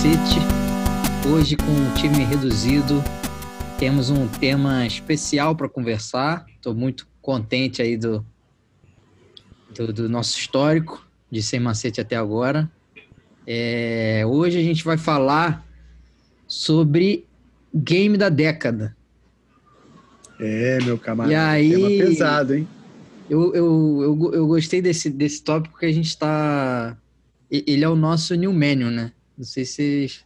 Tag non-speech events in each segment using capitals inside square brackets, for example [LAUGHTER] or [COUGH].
macete. Hoje com o time reduzido, temos um tema especial para conversar. Estou muito contente aí do, do, do, nosso histórico de sem macete até agora. É, hoje a gente vai falar sobre game da década. É, meu camarada. E aí, tema pesado, hein? Eu, eu, eu, eu gostei desse, desse tópico porque a gente está. Ele é o nosso new menu, né? Não sei se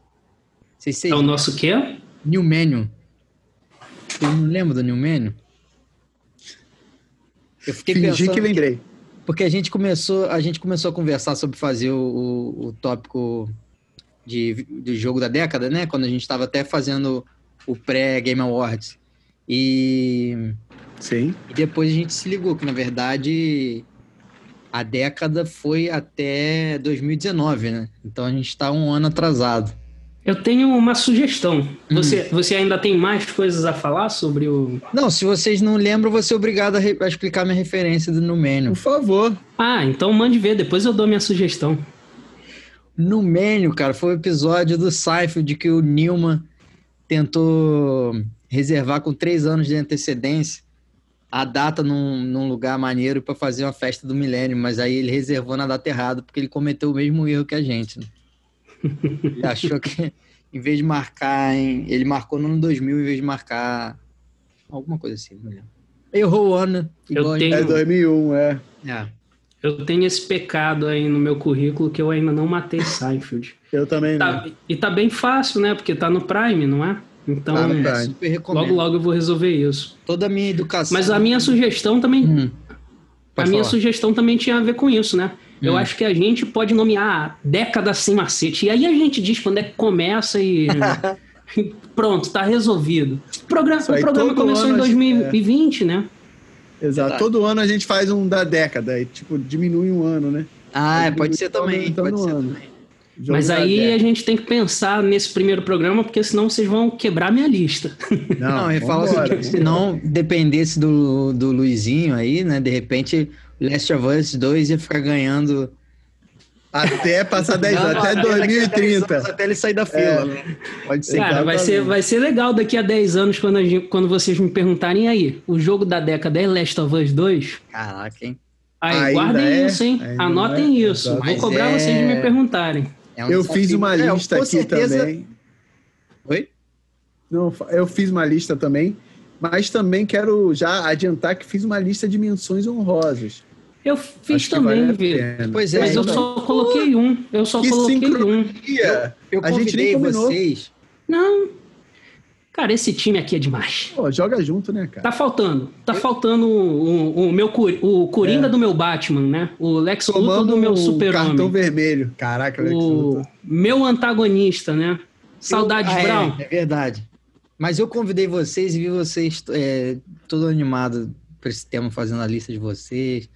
vocês. É o nosso quê? New menu. Eu não lembro do new menu. Eu fiquei Fingi pensando que lembrei. Porque a gente começou, a gente começou a conversar sobre fazer o, o, o tópico de, do jogo da década, né? Quando a gente estava até fazendo o pré-Game Awards. E, Sim. e depois a gente se ligou que, na verdade, a década foi até 2019, né? Então a gente está um ano atrasado. Eu tenho uma sugestão. Hum. Você, você ainda tem mais coisas a falar sobre o. Não, se vocês não lembram, vou ser obrigado a, re... a explicar minha referência do Numênio. Por favor. Ah, então mande ver, depois eu dou minha sugestão. Numênio, cara, foi o episódio do Seinfeld que o Newman tentou reservar com três anos de antecedência a data num, num lugar maneiro para fazer uma festa do milênio, mas aí ele reservou na data errada porque ele cometeu o mesmo erro que a gente. Né? [LAUGHS] Ele achou que em vez de marcar em, ele marcou no ano 2000 em vez de marcar alguma coisa assim, não lembro. Errou o ano. Eu tenho... É 2001, é. é. Eu tenho esse pecado aí no meu currículo que eu ainda não matei Seinfeld. eu também tá, não. E tá bem fácil, né? Porque tá no Prime, não é? Então, ah, logo, logo eu vou resolver isso. Toda a minha educação. Mas a minha sugestão também. Hum. a falar. minha sugestão também tinha a ver com isso, né? Hum. Eu acho que a gente pode nomear década sem macete. E aí a gente diz quando é que começa e. [LAUGHS] Pronto, tá resolvido. O programa, o programa começou em 2020, é. né? Exato. Todo ano a gente faz um da década e, tipo, diminui um ano, né? Ah, pode ser também. Pode ser ano. também. Mas aí a gente tem que pensar nesse primeiro programa, porque senão vocês vão quebrar minha lista. [LAUGHS] Não, eu falo assim, se não dependesse do, do Luizinho aí, né? De repente, Last of Us 2 ia ficar ganhando. [LAUGHS] Até passar 10 anos, até 2030. Até ele sair da fila, é. né? Pode ser. Cara, vai ser, vai ser legal daqui a 10 anos quando, gente, quando vocês me perguntarem aí, o jogo da década é Last of Us 2? Caraca, hein? Aí, guardem é, isso, hein? Anotem é, isso. Vou cobrar vocês de me é- perguntarem. É um eu fiz uma é, lista aqui certeza... também. Oi? Não, eu fiz uma lista também, mas também quero já adiantar que fiz uma lista de menções honrosas. Eu fiz Acho também, vale Pois é, mas eu só coloquei um. Eu só que coloquei um. Eu, eu a gente nem vocês. Não, Cara, esse time aqui é demais. Pô, joga junto, né, cara? Tá faltando. Tá faltando o, o, meu o Coringa é. do meu Batman, né? O Lex Luthor do meu Super-Homem. cartão vermelho. Caraca, Lex o Meu antagonista, né? Saudades eu, ah, Brown. É, é, verdade. Mas eu convidei vocês e vi vocês é, todo animado para esse tema, fazendo a lista de vocês.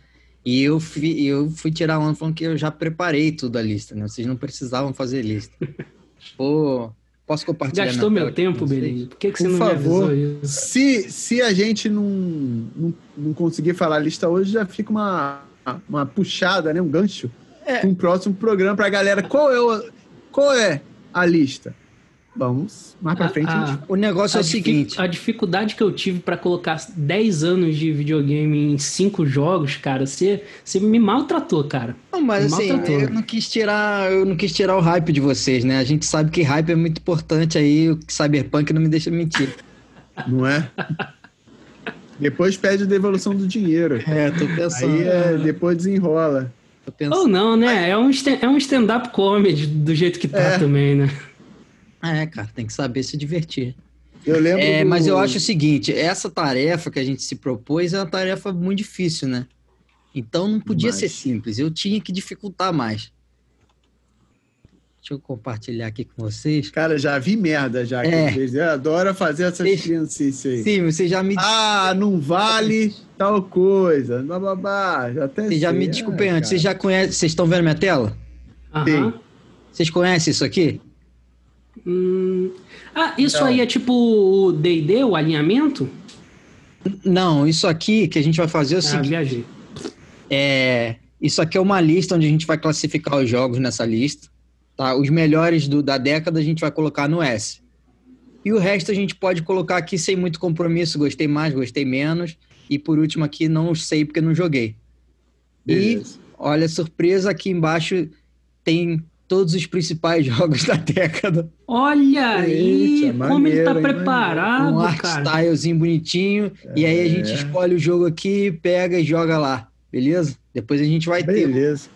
E eu fui, eu fui tirar uma falando que eu já preparei tudo a lista, né? Vocês não precisavam fazer lista. [LAUGHS] Pô, Posso compartilhar? Gastou meu tempo, Belinho. Por que, que você Por não favor, me avisou isso? Se, se a gente não, não, não conseguir falar a lista hoje, já fica uma, uma puxada, né? um gancho é. um próximo programa para a galera. Qual é, o, qual é a lista? Vamos, mais pra frente. A, a, o negócio é o seguinte: a dificuldade que eu tive para colocar 10 anos de videogame em 5 jogos, cara, você, você me maltratou, cara. Não, mas me assim, maltratou. eu não quis tirar, eu não quis tirar o hype de vocês, né? A gente sabe que hype é muito importante aí, o Cyberpunk não me deixa mentir. [LAUGHS] Não é? depois pede a devolução do dinheiro. É, tô pensando. Aí é, depois desenrola. Ou não, né? É um, é um stand-up comedy do jeito que tá é. também, né? É, cara, tem que saber se divertir. Eu lembro. É, do... Mas eu acho o seguinte: essa tarefa que a gente se propôs é uma tarefa muito difícil, né? Então não podia ser simples, eu tinha que dificultar mais. Deixa eu compartilhar aqui com vocês. Cara, já vi merda já. É. Eu adoro fazer essas Vocês... crianças aí. Sim, você já me. Ah, não vale tal coisa. Bababá. Já até Você já me desculpem antes. Vocês já conhecem. Vocês estão vendo minha tela? Sim. Vocês conhecem isso aqui? Hum... Ah, isso aí é tipo o D&D, o alinhamento? Não, isso aqui que a gente vai fazer é o ah, seguinte. viajei. É, isso aqui é uma lista onde a gente vai classificar os jogos nessa lista. Tá? Os melhores do, da década a gente vai colocar no S. E o resto a gente pode colocar aqui sem muito compromisso. Gostei mais, gostei menos. E por último aqui, não sei porque não joguei. Beleza. E, olha, surpresa, aqui embaixo tem todos os principais [LAUGHS] jogos da década. Olha aí, como ele tá preparado, um art cara. stylezinho bonitinho. É. E aí a gente é. escolhe o jogo aqui, pega e joga lá. Beleza? Depois a gente vai beleza. ter. Beleza.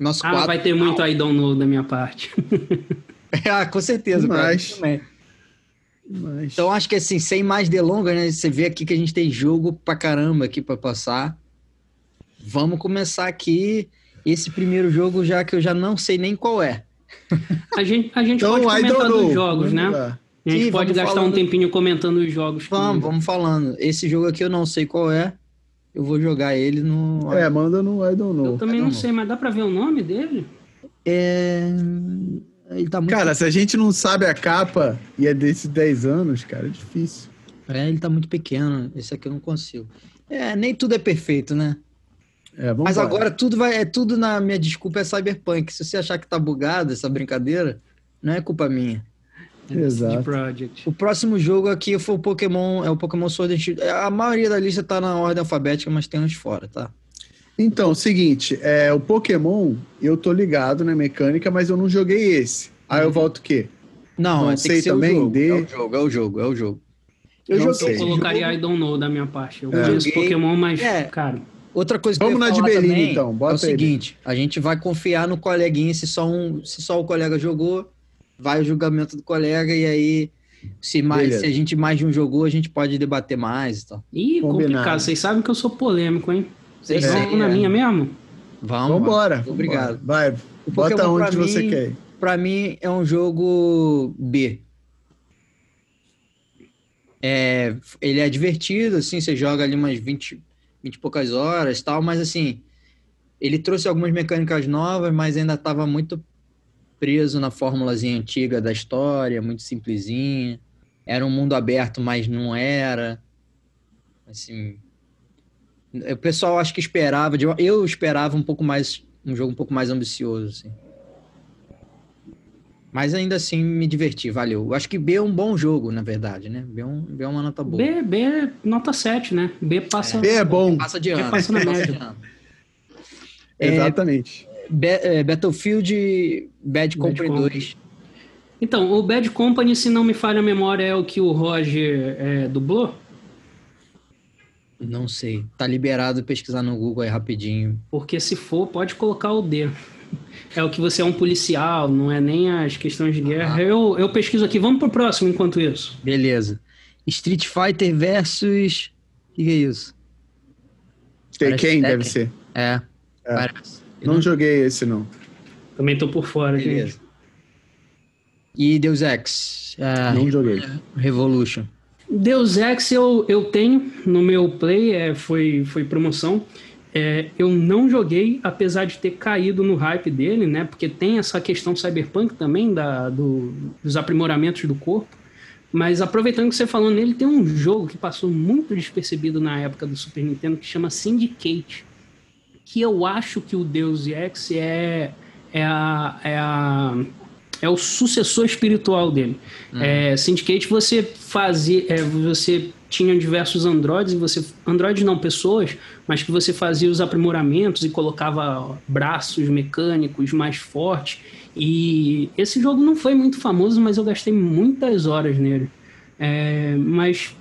Nosso ah, quadro. vai ter muito aí download da minha parte. [LAUGHS] [LAUGHS] ah, com certeza. Mas... Também. Mas... Então acho que assim, sem mais delongas, né? Você vê aqui que a gente tem jogo pra caramba aqui pra passar. Vamos começar aqui esse primeiro jogo, já que eu já não sei nem qual é. A gente, a gente então, pode comentar dos jogos, né? A gente Sim, pode gastar falando... um tempinho comentando os jogos. Vamos, que... vamos falando. Esse jogo aqui eu não sei qual é. Eu vou jogar ele no. É, manda no I don't know. Eu também não sei, mas dá pra ver o nome dele? É. Ele tá muito... Cara, se a gente não sabe a capa e é desses 10 anos, cara, é difícil. É, ele tá muito pequeno. Esse aqui eu não consigo. É, nem tudo é perfeito, né? É, Mas agora tudo vai, é tudo na minha desculpa é Cyberpunk. Se você achar que tá bugado essa brincadeira, não é culpa minha. Exato. O próximo jogo aqui foi o Pokémon, é o Pokémon Sword and Shield. A maioria da lista tá na ordem alfabética, mas tem uns fora, tá? Então, seguinte, é, o Pokémon, eu tô ligado na mecânica, mas eu não joguei esse. Aí eu uhum. volto o quê? Não, não sei também. O de... É o jogo, é o jogo, é o jogo. Eu, não joguei, eu colocaria jogo... I don't know da minha parte. Eu é. conheço Pokémon, mas, é. cara. Outra coisa que Vamos na de Belina, então. Bota é o seguinte: a gente vai confiar no coleguinha se só, um, se só o colega jogou, vai o julgamento do colega e aí. Se, mais, se a gente mais de um jogou, a gente pode debater mais e tal. Ih, Combinado. complicado. Vocês sabem que eu sou polêmico, hein? Vocês é. vão na minha mesmo? Vamos. Vambora. Obrigado. Vai, bota onde você mim, quer. Pra mim é um jogo B. É, ele é divertido, assim, você joga ali umas 20, 20 e poucas horas tal, mas assim, ele trouxe algumas mecânicas novas, mas ainda estava muito preso na fórmulazinha antiga da história, muito simplesinha. Era um mundo aberto, mas não era. Assim, o pessoal acho que esperava, eu esperava um pouco mais, um jogo um pouco mais ambicioso, assim. Mas ainda assim me diverti, valeu. Acho que B é um bom jogo, na verdade, né? B é, um, B é uma nota boa. B, B é nota 7, né? B passa. É, B é bom. Passa de ano. Passa na média. [LAUGHS] É, Exatamente. é, Battlefield Bad Company Bad 2. Então, o Bad Company, se não me falha a memória, é o que o Roger é, dublou? Não sei. Tá liberado pesquisar no Google aí rapidinho. Porque se for, pode colocar o D é o que você é um policial, não é nem as questões de guerra. Ah. Eu, eu pesquiso aqui. Vamos pro próximo enquanto isso. Beleza. Street Fighter versus. O que, é isso? Tekken deve ser. É. é. Não, não joguei esse, não. Também tô por fora, Beleza. gente. E Deus Ex? É, não joguei. Revolution. Deus Ex eu, eu tenho no meu play, é, foi, foi promoção. É, eu não joguei, apesar de ter caído no hype dele, né? Porque tem essa questão cyberpunk também, da, do, dos aprimoramentos do corpo. Mas aproveitando que você falou nele, tem um jogo que passou muito despercebido na época do Super Nintendo que chama Syndicate. Que eu acho que o Deus Ex é, é, a, é, a, é o sucessor espiritual dele. Uhum. É, Syndicate você fazia. É, você tinha diversos androides e você androides não pessoas, mas que você fazia os aprimoramentos e colocava braços mecânicos mais fortes. E esse jogo não foi muito famoso, mas eu gastei muitas horas nele. É, mas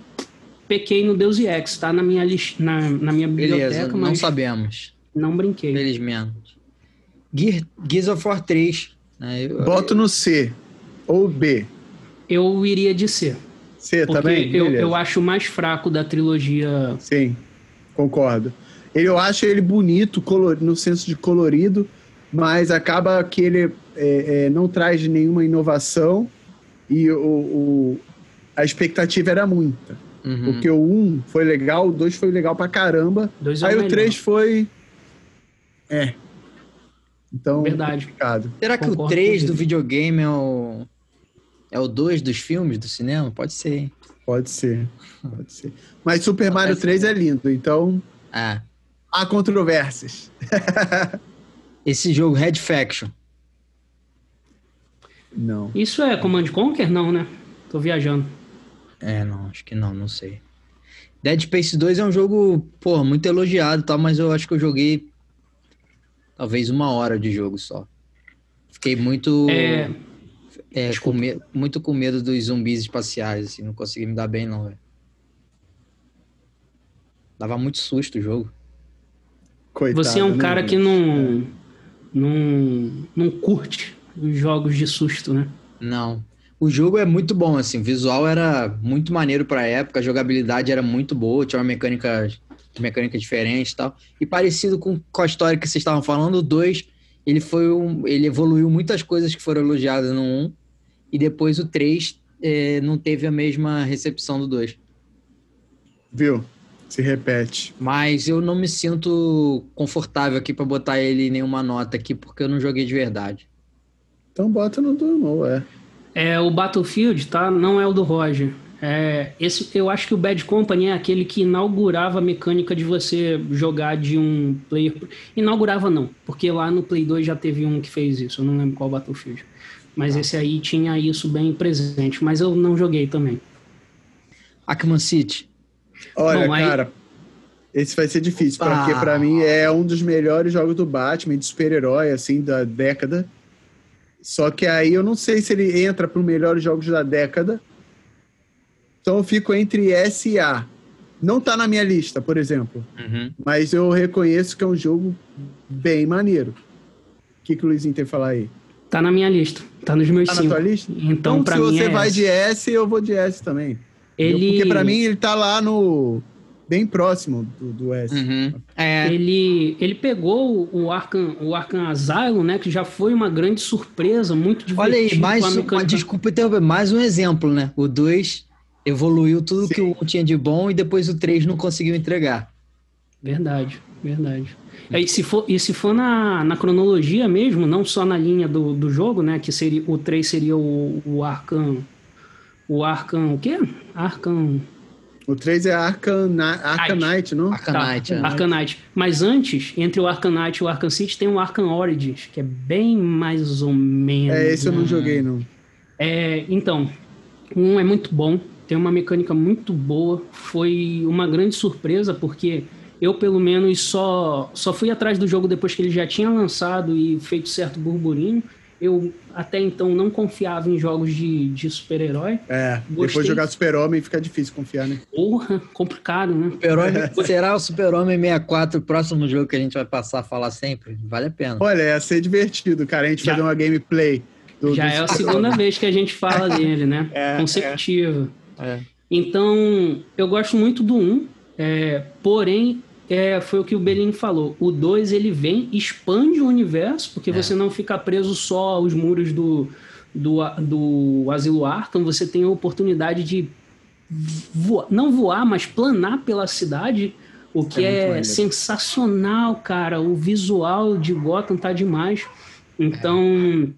pequei no Deus Ex, tá na minha list, na, na minha biblioteca, Beleza, não sabemos. Não brinquei. Felizmente. Gear, Gears of War 3. Né? Eu, Boto no C ou B. Eu iria de C. C Porque também? Eu, eu acho mais fraco da trilogia. Sim, concordo. Eu acho ele bonito color, no senso de colorido, mas acaba que ele é, é, não traz nenhuma inovação e o, o a expectativa era muita. Uhum. Porque o 1 foi legal, o 2 foi legal pra caramba. Dois é aí o 3 foi. É. Então, Verdade. Complicado. Será que Concordo o 3 do videogame é o é o 2 dos filmes do cinema? Pode ser, hein? Pode ser, pode ser. Mas Super Não, Mario 3 ser. é lindo, então. Ah. Há controvérsias. [LAUGHS] Esse jogo Red Faction. Não. Isso é Command Conquer? Não, né? Tô viajando. É, não, acho que não, não sei. Dead Space 2 é um jogo, pô, muito elogiado e tal, mas eu acho que eu joguei talvez uma hora de jogo só. Fiquei muito. É, é, com me- muito com medo dos zumbis espaciais, assim, não consegui me dar bem, não, velho. Dava muito susto o jogo. Coitado, você é um né, cara que não, não, não curte os jogos de susto, né? Não. O jogo é muito bom, assim, o visual era muito maneiro pra época, a jogabilidade era muito boa, tinha uma mecânica, mecânica diferente e tal. E parecido com, com a história que vocês estavam falando, o 2, ele foi um, ele evoluiu muitas coisas que foram elogiadas no 1, e depois o 3 eh, não teve a mesma recepção do 2. Viu? Se repete. Mas eu não me sinto confortável aqui pra botar ele em nenhuma nota aqui, porque eu não joguei de verdade. Então bota no normal, é. É, o Battlefield, tá? Não é o do Roger. É, esse, eu acho que o Bad Company é aquele que inaugurava a mecânica de você jogar de um player. Inaugurava não, porque lá no Play 2 já teve um que fez isso, eu não lembro qual Battlefield. Mas esse aí tinha isso bem presente, mas eu não joguei também. Ackman City. Olha, Bom, aí- cara, esse vai ser difícil, Ah. porque pra mim é um dos melhores jogos do Batman, de super-herói, assim, da década. Só que aí eu não sei se ele entra para os melhores jogos da década. Então eu fico entre S e A. Não tá na minha lista, por exemplo, mas eu reconheço que é um jogo bem maneiro. O que, que o Luizinho tem a falar aí? Tá na minha lista, tá nos meus Tá na cinco. tua lista? Então, pra se mim você é vai essa. de S, eu vou de S também. Ele, Porque pra mim ele tá lá no. bem próximo do, do S. Uhum. É, Ele, ele pegou o Arkham, o Arkham Asylum, né? Que já foi uma grande surpresa, muito divertido. olha aí, mais com a um, mecânica- desculpa interromper, mais um exemplo, né? O 2 evoluiu tudo Sim. que o 1 tinha de bom e depois o 3 não conseguiu entregar. Verdade, verdade. E se for, e se for na, na cronologia mesmo, não só na linha do, do jogo, né? Que seria o 3 seria o, o Arkham. O Arkham. O quê? Arkham. O 3 é Arkham, Na- Arkham Knight, não? Arcanite, tá, é. Arkham Knight. Mas antes, entre o Arkham Knight e o Arkham City, tem o Arkham Origins, que é bem mais ou menos. É, esse eu não né? joguei, não. É, então, um é muito bom, tem uma mecânica muito boa. Foi uma grande surpresa, porque eu, pelo menos, só, só fui atrás do jogo depois que ele já tinha lançado e feito certo burburinho. Eu até então não confiava em jogos de, de super-herói. É, Gostei. depois de jogar Super-Homem fica difícil confiar, né? Porra, complicado, né? Super-Homem- será o Super-Homem 64 o próximo jogo que a gente vai passar a falar sempre? Vale a pena. Olha, ia ser divertido, cara, a gente Já- fazer uma gameplay. Do, Já do é a segunda vez que a gente fala [LAUGHS] dele, né? É, Consecutiva. É. Então, eu gosto muito do 1, é, porém, é, foi o que o Belin falou. O 2 ele vem, expande o universo, porque É. você não fica preso só aos muros do, do, do Asilo Arkham, você tem a oportunidade de voar, não voar, mas planar pela cidade, o que É é, sensacional, cara. O visual de Gotham tá demais. Então,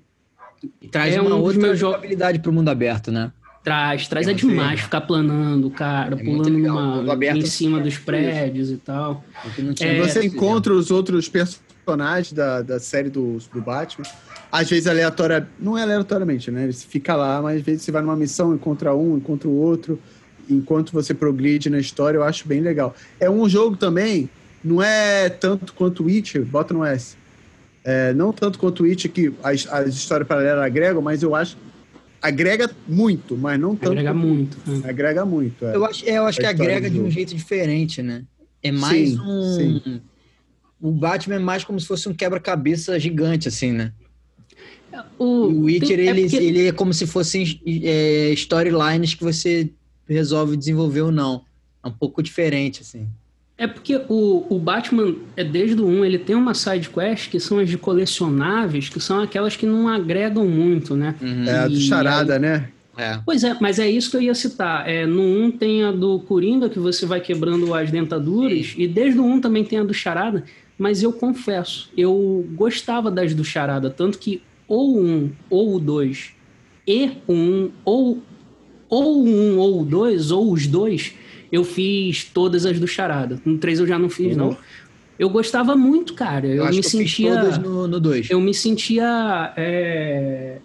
E traz É uma um outra jogabilidade pro mundo aberto, né? Traz, traz É é, demais ficar planando, cara, É pulando numa- em cima dos isso. prédios e tal. Tinha É, Você isso, encontra os outros personagens da, da série do, do Batman. Às vezes aleatória, não é aleatoriamente, né? Ele fica lá, mas às vezes você vai numa missão, encontra um, encontra o outro. Enquanto você progride na história, eu acho bem legal. É um jogo também, não é tanto quanto o Witcher, bota no S. É, não tanto quanto o Witcher, que as, as histórias paralelas agregam, mas eu acho. Agrega muito, mas não tanto. Agrega muito. né? Agrega muito. é. Eu acho, é, eu acho que agrega de um jeito diferente, né? É mais Sim, um. O Batman é mais como se fosse um quebra-cabeça gigante, assim, né? O, O Witcher, tem- é ele, porque- ele é como se fossem é, storylines que você resolve desenvolver ou não. É um pouco diferente, assim. É porque o, o Batman, é desde o 1, ele tem uma side quest que são as de colecionáveis, que são aquelas que não agregam muito, né? Uhum. É a do Charada, né? É. Pois é, mas é isso que eu ia citar. É, no 1 tem a do Coringa, que você vai quebrando as dentaduras, e desde o 1 também tem a do Charada, mas eu confesso, eu gostava das do Charada, tanto que ou o 1 ou o 2 e o 1, ou, ou o 1 ou o 2, ou os dois, eu fiz todas as do Charada. No 3 eu já não fiz, não. Eu gostava muito, cara. Eu, Eu, me que eu sentia. todas no 2. Eu me sentia. é,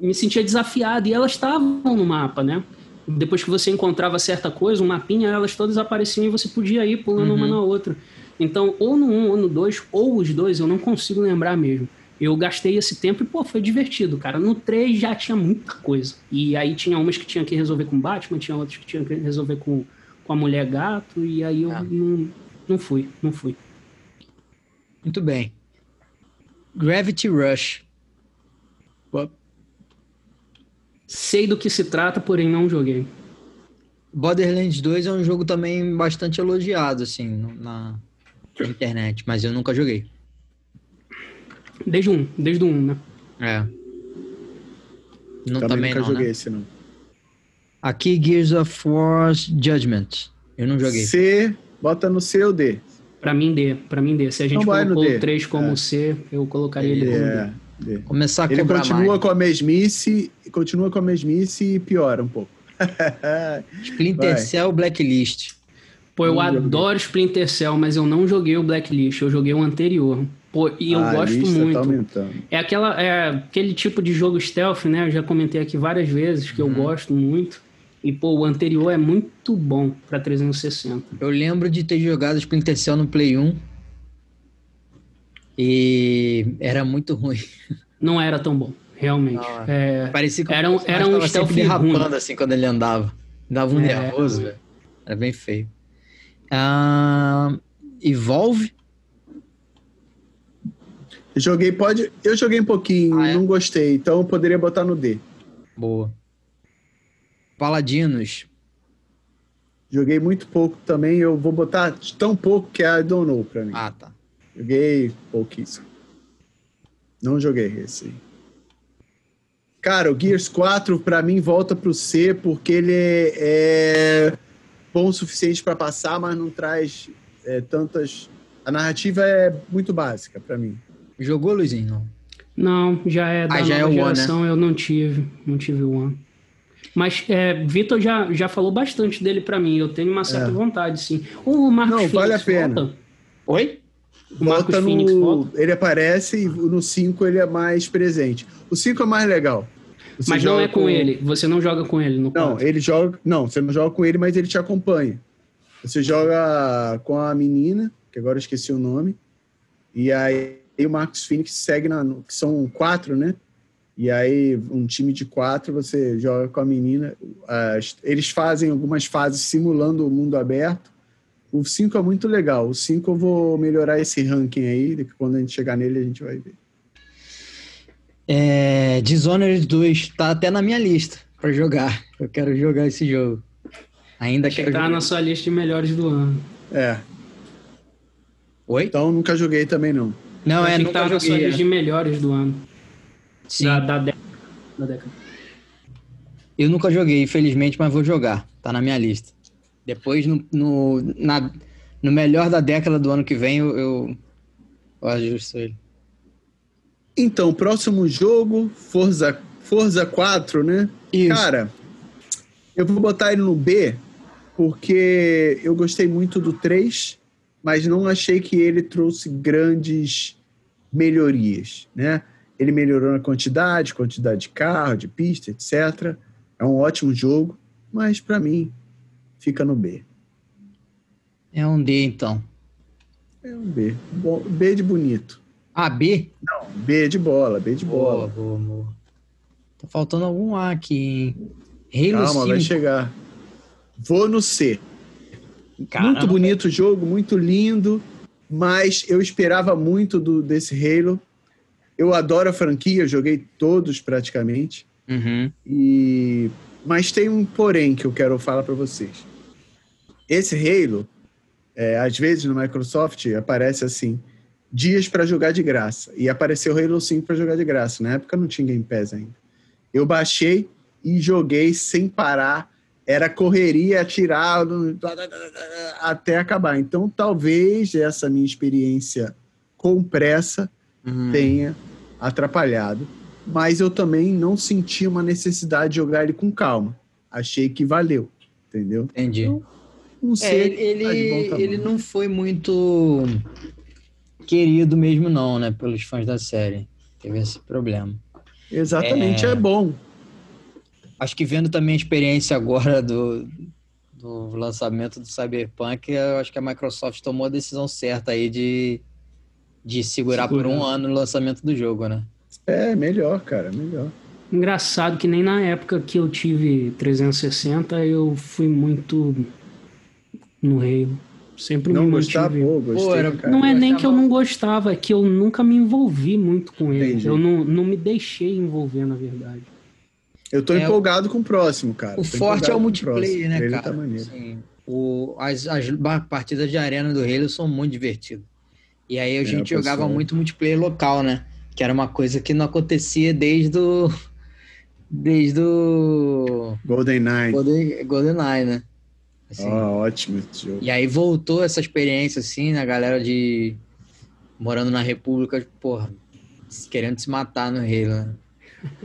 me sentia desafiado e elas estavam no mapa, né? Depois que você encontrava certa coisa, um mapinha, elas todas apareciam e você podia ir pulando uhum. uma na outra. Então, ou no 1 ou no 2, ou os dois, eu não consigo lembrar mesmo. Eu gastei esse tempo e, pô, foi divertido, cara. No 3 já tinha muita coisa. E aí tinha umas que tinha que resolver com Batman, tinha outras que tinha que resolver com, com a mulher gato, e aí eu ah. não, não fui, não fui. Muito bem. Gravity Rush. Sei do que se trata, porém não joguei. Borderlands 2 é um jogo também bastante elogiado, assim, na, na internet, mas eu nunca joguei. Desde um, desde o um, né? É. Não, também, também nunca não, joguei né? esse, não. Aqui, Gears of War Judgment. Eu não joguei. C, bota no C ou D. Pra mim, D. Pra mim, D. Se a gente colocou o 3 como é. C, eu colocaria ele, ele como é. D. D. Começar a Ele continua mais. com a mesmice, continua com a mesmice e piora um pouco. [LAUGHS] Splinter Vai. Cell Blacklist. Pô, eu adoro Splinter Cell, mas eu não joguei o Blacklist, eu joguei o anterior. Pô, e eu ah, gosto tá muito. Tá é, aquela, é aquele tipo de jogo stealth, né? Eu já comentei aqui várias vezes que uhum. eu gosto muito. E, pô, o anterior é muito bom para 360. Eu lembro de ter jogado Splinter Cell no Play 1. E era muito ruim. [LAUGHS] Não era tão bom, realmente. Não, é, parecia que era um, era um stealth derrapando assim quando ele andava. Dava um é, nervoso, velho. Era bem feio. Uh, Evolve. Joguei, pode. Eu joguei um pouquinho, ah, é? não gostei, então eu poderia botar no D. Boa. Paladinos. Joguei muito pouco também, eu vou botar tão pouco que é I don't know pra mim. Ah, tá. Joguei pouquíssimo. Não joguei esse. Cara, o Gears 4 pra mim volta pro C porque ele é bom o suficiente para passar, mas não traz é, tantas. A narrativa é muito básica para mim. Jogou, Luizinho? Não. Não, já é da ah, já é geração, One, né? eu não tive. Não tive o One. Mas é, Vitor já, já falou bastante dele para mim. Eu tenho uma certa é. vontade, sim. O Marcos Não, Phoenix vale a pena. Volta? Oi? O Marcos volta Phoenix no... volta? Ele aparece e no 5 ele é mais presente. O 5 é mais legal. Você mas não é com, com, ele. Você não joga com ele no Não, ele joga. Não, você não joga com ele, mas ele te acompanha. Você joga com a menina, que agora eu esqueci o nome. E aí o Marcos Phoenix segue na. Que são quatro, né? E aí, um time de quatro, você joga com a menina. eles fazem algumas fases simulando o mundo aberto. O 5 é muito legal. O 5 eu vou melhorar esse ranking aí. Quando a gente chegar nele, a gente vai ver. É, Dishonored 2 tá até na minha lista para jogar. Eu quero jogar esse jogo. Ainda Acho que tá na sua lista de melhores do ano. É. Oi? Então nunca joguei também não. Não, é, nunca tá joguei, na sua lista de melhores do ano. Sim. Da, da, década, da década. Eu nunca joguei, infelizmente, mas vou jogar. Tá na minha lista. Depois, no, no, na, no melhor da década do ano que vem, eu, eu, eu ajusto ele. Então, próximo jogo, Forza, Forza 4, né? Isso. Cara, eu vou botar ele no B, porque eu gostei muito do 3, mas não achei que ele trouxe grandes melhorias, né? Ele melhorou na quantidade, quantidade de carro, de pista, etc. É um ótimo jogo, mas para mim fica no B. É um D, então. É um B. B de bonito. Ah, B? Não, B de bola, B de bola. Boa, boa, boa. Tá faltando algum A aqui, hein? Halo Calma, 5. vai chegar. Vou no C. Caramba. Muito bonito o jogo, muito lindo, mas eu esperava muito do, desse Halo. Eu adoro a franquia, joguei todos praticamente. Uhum. E mas tem um porém que eu quero falar para vocês. Esse Halo, é, às vezes no Microsoft aparece assim dias para jogar de graça e apareceu o Halo 5 para jogar de graça. Na época não tinha Game Pass ainda. Eu baixei e joguei sem parar. Era correria, atirar até acabar. Então, talvez essa minha experiência com pressa uhum. tenha atrapalhado, mas eu também não senti uma necessidade de jogar ele com calma. Achei que valeu, entendeu? Entendi. Então, não sei. É, ele, tá ele não foi muito querido mesmo não, né, pelos fãs da série. Teve esse problema. Exatamente, é, é bom. Acho que vendo também a experiência agora do, do lançamento do Cyberpunk, eu acho que a Microsoft tomou a decisão certa aí de, de segurar Segura. por um ano o lançamento do jogo, né? É, melhor, cara, melhor. Engraçado que nem na época que eu tive 360 eu fui muito no Halo. Sempre não me gostava, pô, gostei, Pô, era, Não é nem que eu não gostava, é que eu nunca me envolvi muito com ele. Entendi. Eu não, não me deixei envolver, na verdade. Eu tô é, empolgado com o próximo, cara. O tô forte é o multiplayer, né, ele tá cara? Tá Sim. O, as, as partidas de arena do Halo são muito divertidas. E aí a é, gente jogava muito multiplayer local, né? Que era uma coisa que não acontecia desde o. Desde o. Golden Nine. Golden, Golden Nine, né? Assim. Oh, ótimo esse jogo. E aí voltou essa experiência, assim, né? A galera de. Morando na República, porra, querendo se matar no Halo, né?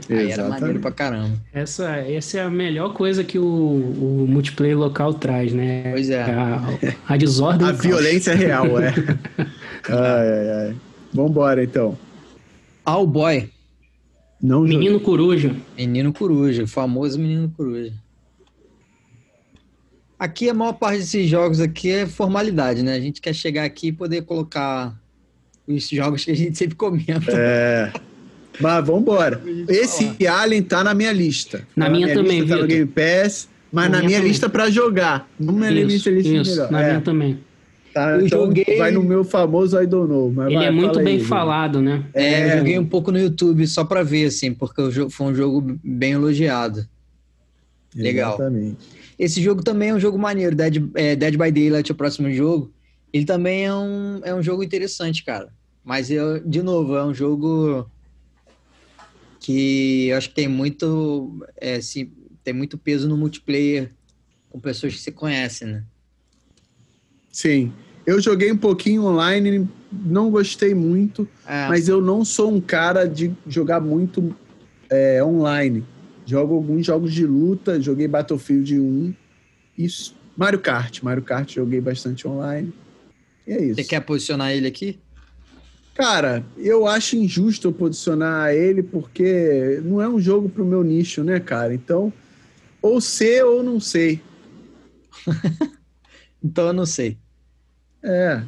Aí era maneiro pra caramba. Essa, essa é a melhor coisa que o, o multiplayer local traz, né? Pois é. A, a desordem. a violência real, é. [LAUGHS] ai, ai, ai. Vambora, então. All Boy. Não Menino joguei. Coruja. Menino Coruja, o famoso Menino Coruja. Aqui a maior parte desses jogos aqui é formalidade, né? A gente quer chegar aqui e poder colocar os jogos que a gente sempre comenta. É. Mas vamos embora. Esse. Alien tá na minha lista. Na, tá minha, minha, também, lista, Tá no Game Pass, mas na, na minha, minha lista para jogar. Não na minha lista, lista isso, melhor. Na é. minha também. Tá, eu então joguei... vai no meu famoso I don't know. Ele vai, é muito bem aí, falado, né? É, é, eu joguei um pouco no YouTube só para ver, assim, porque foi um jogo bem elogiado. Legal. Exatamente. Esse jogo também é um jogo maneiro, Dead, é, Dead by Daylight, o próximo jogo. Ele também é um, é um jogo interessante, cara. Mas, eu, de novo, é um jogo que eu acho que tem muito, é, assim, tem muito peso no multiplayer com pessoas que se conhecem, né? Sim. Eu joguei um pouquinho online, não gostei muito, é. mas eu não sou um cara de jogar muito é, online. Jogo alguns jogos de luta, joguei Battlefield 1. Isso. Mario Kart. Mario Kart joguei bastante online. E é isso. Você quer posicionar ele aqui? Cara, eu acho injusto eu posicionar ele porque não é um jogo pro meu nicho, né, cara? Então, ou sei ou não sei. [LAUGHS] então eu não sei. É.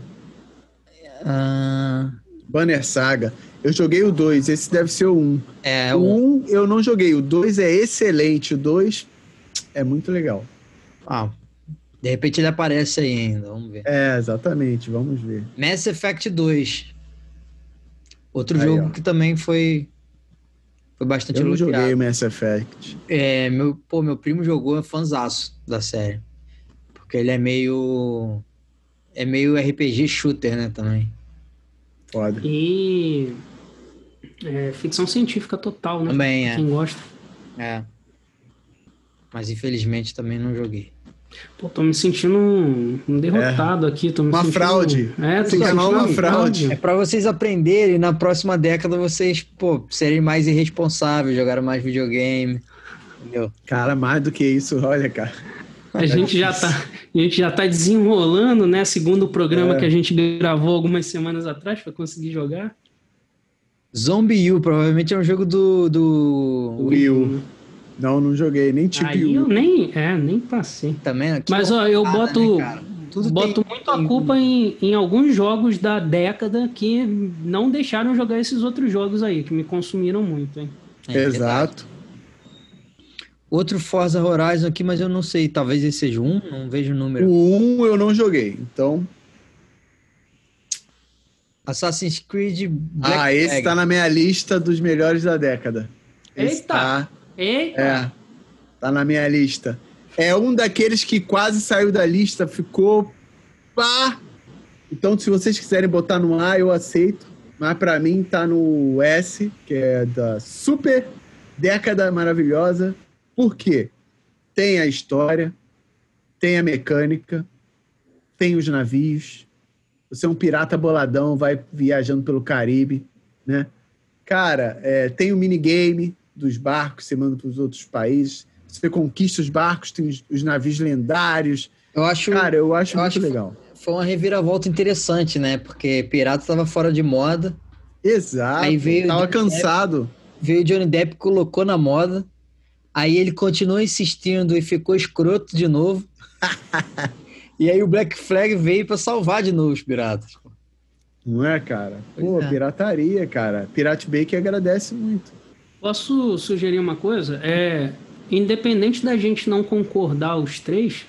Uh... Banner Saga. Eu joguei o 2, esse deve ser o 1. Um. É, o 1 um eu não joguei, o 2 é excelente, o 2 é muito legal. Ah, de repente ele aparece aí ainda, vamos ver. É, exatamente, vamos ver. Mass Effect 2. Outro aí, jogo ó. que também foi foi bastante Eu não elogiado. joguei Mass Effect. É, meu, pô, meu primo jogou, é fanzaço da série. Porque ele é meio é meio RPG shooter, né, também. Foda. E é, ficção científica total, né? Também é. Quem gosta. É. Mas infelizmente também não joguei. Pô, tô me sentindo um, um derrotado é. aqui. Tô me uma sentindo... fraude. É, tô me uma fraude. É para vocês aprenderem na próxima década vocês, pô, serem mais irresponsáveis, jogar mais videogame. Entendeu? Cara, mais do que isso, olha, cara. A gente já tá, a gente já tá desenrolando, né? Segundo o programa é. que a gente gravou algumas semanas atrás para conseguir jogar. Zombie U, provavelmente é um jogo do. do... Wii U. Não, não joguei, nem tipo. Aí eu nem, é, nem passei. Também aqui Mas ó, eu boto. Né, Tudo boto tem, muito a culpa em, em alguns jogos da década que não deixaram jogar esses outros jogos aí, que me consumiram muito, hein? É, Exato. Outro Forza Horizon aqui, mas eu não sei. Talvez esse seja um, não vejo o número. O um eu não joguei, então. Assassin's Creed Black Ah, esse Flag. tá na minha lista dos melhores da década. Esse Eita! Tá, Eita! É, tá na minha lista. É um daqueles que quase saiu da lista, ficou. Pá! Então, se vocês quiserem botar no A, eu aceito. Mas para mim tá no S, que é da super década maravilhosa. Por quê? Tem a história, tem a mecânica, tem os navios. Você é um pirata boladão, vai viajando pelo Caribe, né? Cara, é, tem o minigame dos barcos, você manda para os outros países. Você conquista os barcos, tem os, os, navios lendários. Eu acho, Cara, eu acho eu muito acho legal. Foi uma reviravolta interessante, né? Porque pirata estava fora de moda. Exato. Aí veio tava cansado. veio Johnny Depp colocou na moda. Aí ele continuou insistindo e ficou escroto de novo. [LAUGHS] e aí o Black Flag veio para salvar de novo os piratas. Não é, cara? Pô, é. pirataria, cara. Pirate Bay que agradece muito. Posso sugerir uma coisa? É, independente da gente não concordar os três,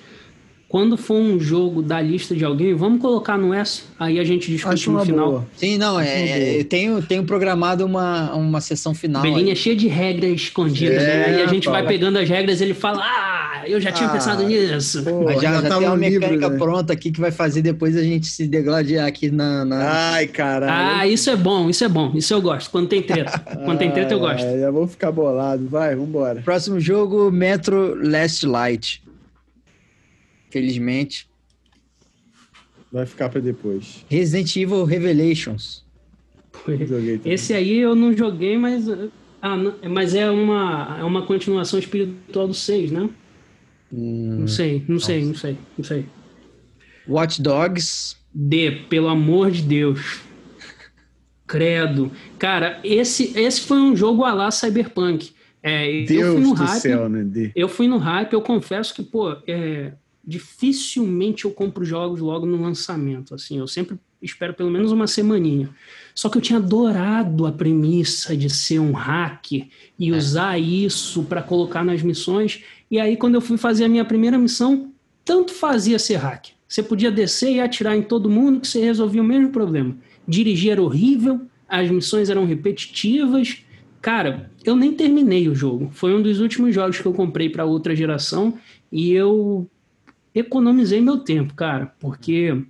quando for um jogo da lista de alguém, vamos colocar no S, aí a gente discute Acho no final. Boa. Sim, não, é, eu tenho, tenho programado uma, uma sessão final. Belinha é cheia de regras escondidas, é, né? Aí a gente vai pegando as regras e ele fala, ah, eu já tinha ah, pensado nisso. Pô, Mas já, já, já tem uma mecânica livro, né? pronta aqui que vai fazer depois a gente se degladiar aqui na... na... Ai, caralho. Ah, isso é bom, isso é bom, isso eu gosto. Quando tem treta, [LAUGHS] quando tem treta eu gosto. já vou ficar bolado, vai, vambora. Próximo jogo, Metro Last Light. Felizmente. Vai ficar para depois. Resident Evil Revelations. Esse aí eu não joguei, mas. Ah, não, mas é uma, é uma continuação espiritual do 6, né? Hum, não sei, não sei, não sei, não sei. Watch Dogs. D, pelo amor de Deus. Credo. Cara, esse, esse foi um jogo a lá Cyberpunk. É, Deus eu fui no hype, céu, né? Eu fui no hype, eu confesso que, pô, é, dificilmente eu compro jogos logo no lançamento. Assim, eu sempre espero pelo menos uma semaninha. Só que eu tinha adorado a premissa de ser um hacker e é. usar isso para colocar nas missões. E aí, quando eu fui fazer a minha primeira missão, tanto fazia ser hacker. Você podia descer e atirar em todo mundo que você resolvia o mesmo problema. Dirigir era horrível, as missões eram repetitivas. Cara, eu nem terminei o jogo. Foi um dos últimos jogos que eu comprei para outra geração e eu economizei meu tempo, cara, porque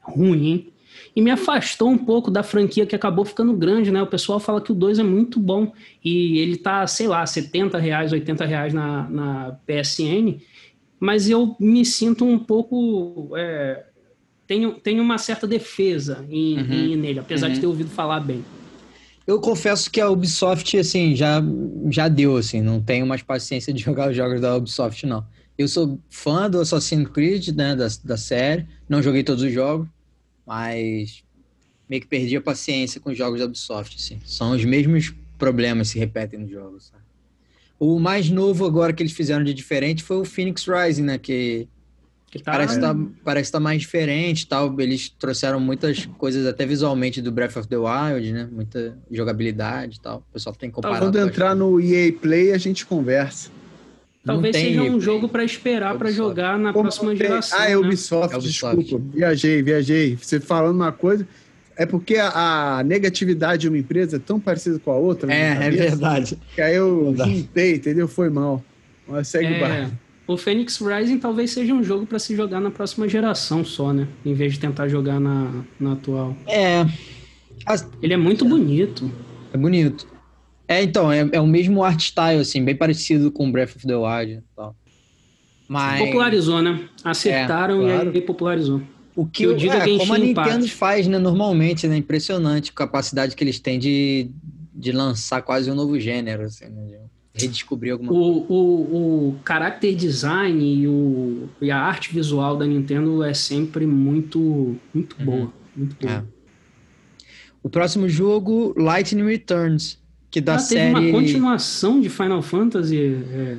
ruim, hein? E me afastou um pouco da franquia que acabou ficando grande, né? O pessoal fala que o 2 é muito bom e ele tá, sei lá, 70 reais, 80 reais na, na PSN, mas eu me sinto um pouco. É, tenho, tenho uma certa defesa em, uhum. em nele, apesar uhum. de ter ouvido falar bem. Eu confesso que a Ubisoft, assim, já, já deu, assim, não tenho mais paciência de [LAUGHS] jogar os jogos da Ubisoft, não. Eu sou fã do Assassin's Creed, né, da, da série. Não joguei todos os jogos, mas meio que perdi a paciência com os jogos da Ubisoft, assim. São os mesmos problemas que se repetem nos jogos, sabe? O mais novo agora que eles fizeram de diferente foi o Phoenix Rising, né, que, que tá... parece estar tá, parece tá mais diferente, tal. Eles trouxeram muitas coisas até visualmente do Breath of the Wild, né? Muita jogabilidade, e tal. O pessoal tem que comparar. Tá, quando entrar no EA Play a gente conversa. Talvez seja um jogo para esperar para jogar na Como próxima tem... geração. Ah, é Ubisoft, né? Ubisoft, desculpa. Viajei, viajei. Você falando uma coisa. É porque a, a, negatividade de uma empresa é tão parecida com a outra. É, é verdade. Que aí eu juntei, entendeu? Foi mal. Mas segue é, o barco. O Phoenix Rising talvez seja um jogo para se jogar na próxima geração só, né? Em vez de tentar jogar na, na atual. É. As... Ele é muito bonito. É bonito. É, então, é, é o mesmo art style, assim, bem parecido com Breath of the Wild e tal. Mas... Popularizou, né? Acertaram é, claro. e aí popularizou. O que eu digo é, como a Nintendo faz, né, normalmente, né? Impressionante a capacidade que eles têm de, de lançar quase um novo gênero, assim, né? De redescobrir alguma o, coisa. O, o character design e, o, e a arte visual da Nintendo é sempre muito, muito uhum. boa. Muito boa. É. O próximo jogo, Lightning Returns que da ah, série. Teve uma continuação de Final Fantasy. É, é.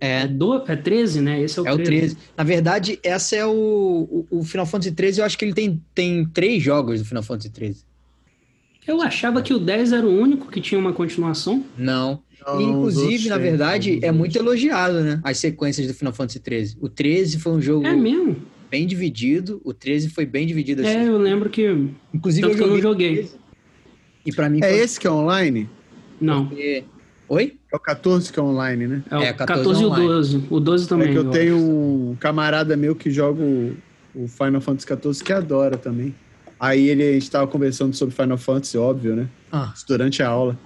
É, do, é 13, né? Esse é o, é 13. o 13. Na verdade, essa é o, o, o, Final Fantasy 13. Eu acho que ele tem, tem três jogos do Final Fantasy 13. Eu achava que o 10 era o único que tinha uma continuação. Não. Não, Inclusive, na verdade, é muito elogiado, né? As sequências do Final Fantasy 13. O 13 foi um jogo. É mesmo? Bem dividido. O 13 foi bem dividido assim. É, eu lembro que. Inclusive, eu, eu, não joguei. E para mim. É foi... esse que é online? Não. Porque... Oi? É o 14 que é online, né? É, o é, 14, 14 e o 12. O 12 também. É que eu, eu tenho acho. um camarada meu que joga o, o Final Fantasy 14 que adora também. Aí ele, a gente tava conversando sobre Final Fantasy, óbvio, né? Ah. Durante a aula.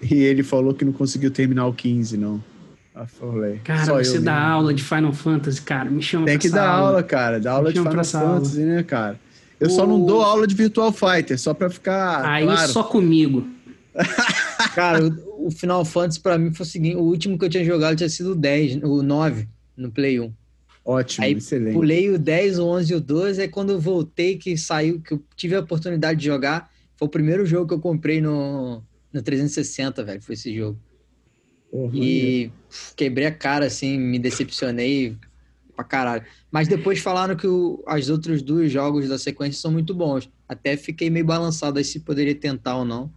E ele falou que não conseguiu terminar o 15, não. Ah, falei, cara, você dá mesmo. aula de Final Fantasy, cara, me chama Tem que dar aula, aula cara. Dar aula de Final Fantasy, aula. né, cara? Eu o... só não dou aula de Virtual Fighter, só pra ficar. Aí claro. só comigo. [LAUGHS] Cara, o, o, Final Fantasy pra mim foi o seguinte: o último que eu tinha jogado tinha sido o 10, o 9 no Play 1. Ótimo, aí, excelente. Pulei o 10, o 11 e o 12. Aí quando eu voltei, que saiu, que eu tive a oportunidade de jogar, foi o primeiro jogo que eu comprei no, No 360, velho, foi esse jogo. Porra, e quebrei a cara, assim, me decepcionei pra caralho. Mas depois falaram que o, as outros dois jogos da sequência são muito bons. Até fiquei meio balançado aí se poderia tentar ou não.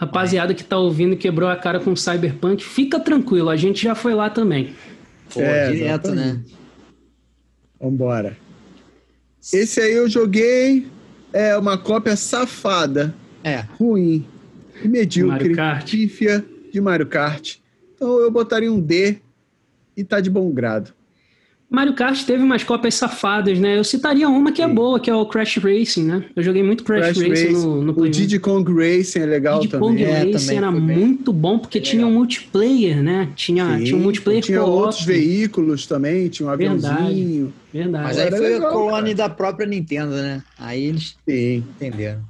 Rapaziada que tá ouvindo quebrou a cara com Cyberpunk, fica tranquilo, a gente já foi lá também. Pô, é, direto, exatamente. né? Vambora. Esse aí eu joguei é uma cópia safada. É. Ruim. Medíocre. Pífia de Mario Kart. Então eu botaria um D e tá de bom grado. Mario Kart teve umas cópias safadas, né? Eu citaria uma que é Sim. boa, que é o Crash Racing, né? Eu joguei muito Crash, Crash Racing no, no Play O Diddy Kong Racing é legal Diddy também. Kong é, Racing também era muito bom, porque tinha um multiplayer, né? Tinha, tinha um multiplayer Tinha outros veículos também, tinha um aviãozinho. Verdade, verdade. Mas aí foi legal, a clone da própria Nintendo, né? Aí eles Sim. entenderam.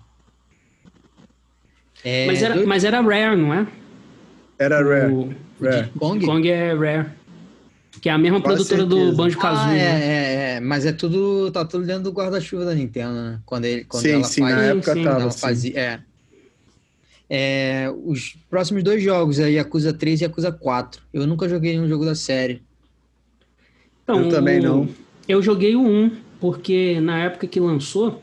É, mas, era, do... mas era Rare, não é? Era Rare. O, Rare. Kong? Kong é Rare. Que é a mesma Quase produtora certeza. do Banjo Kazooie. Ah, é, né? é, é, mas é tudo. tá tudo dentro do guarda-chuva da Nintendo, né? Quando, ele, quando sim, ela sim, faz. Na época sim. tava. Ela fazia, é. é. Os próximos dois jogos é Yakuza 3 e Yakuza 4. Eu nunca joguei nenhum jogo da série. Então, eu também não. Eu joguei o 1, porque na época que lançou,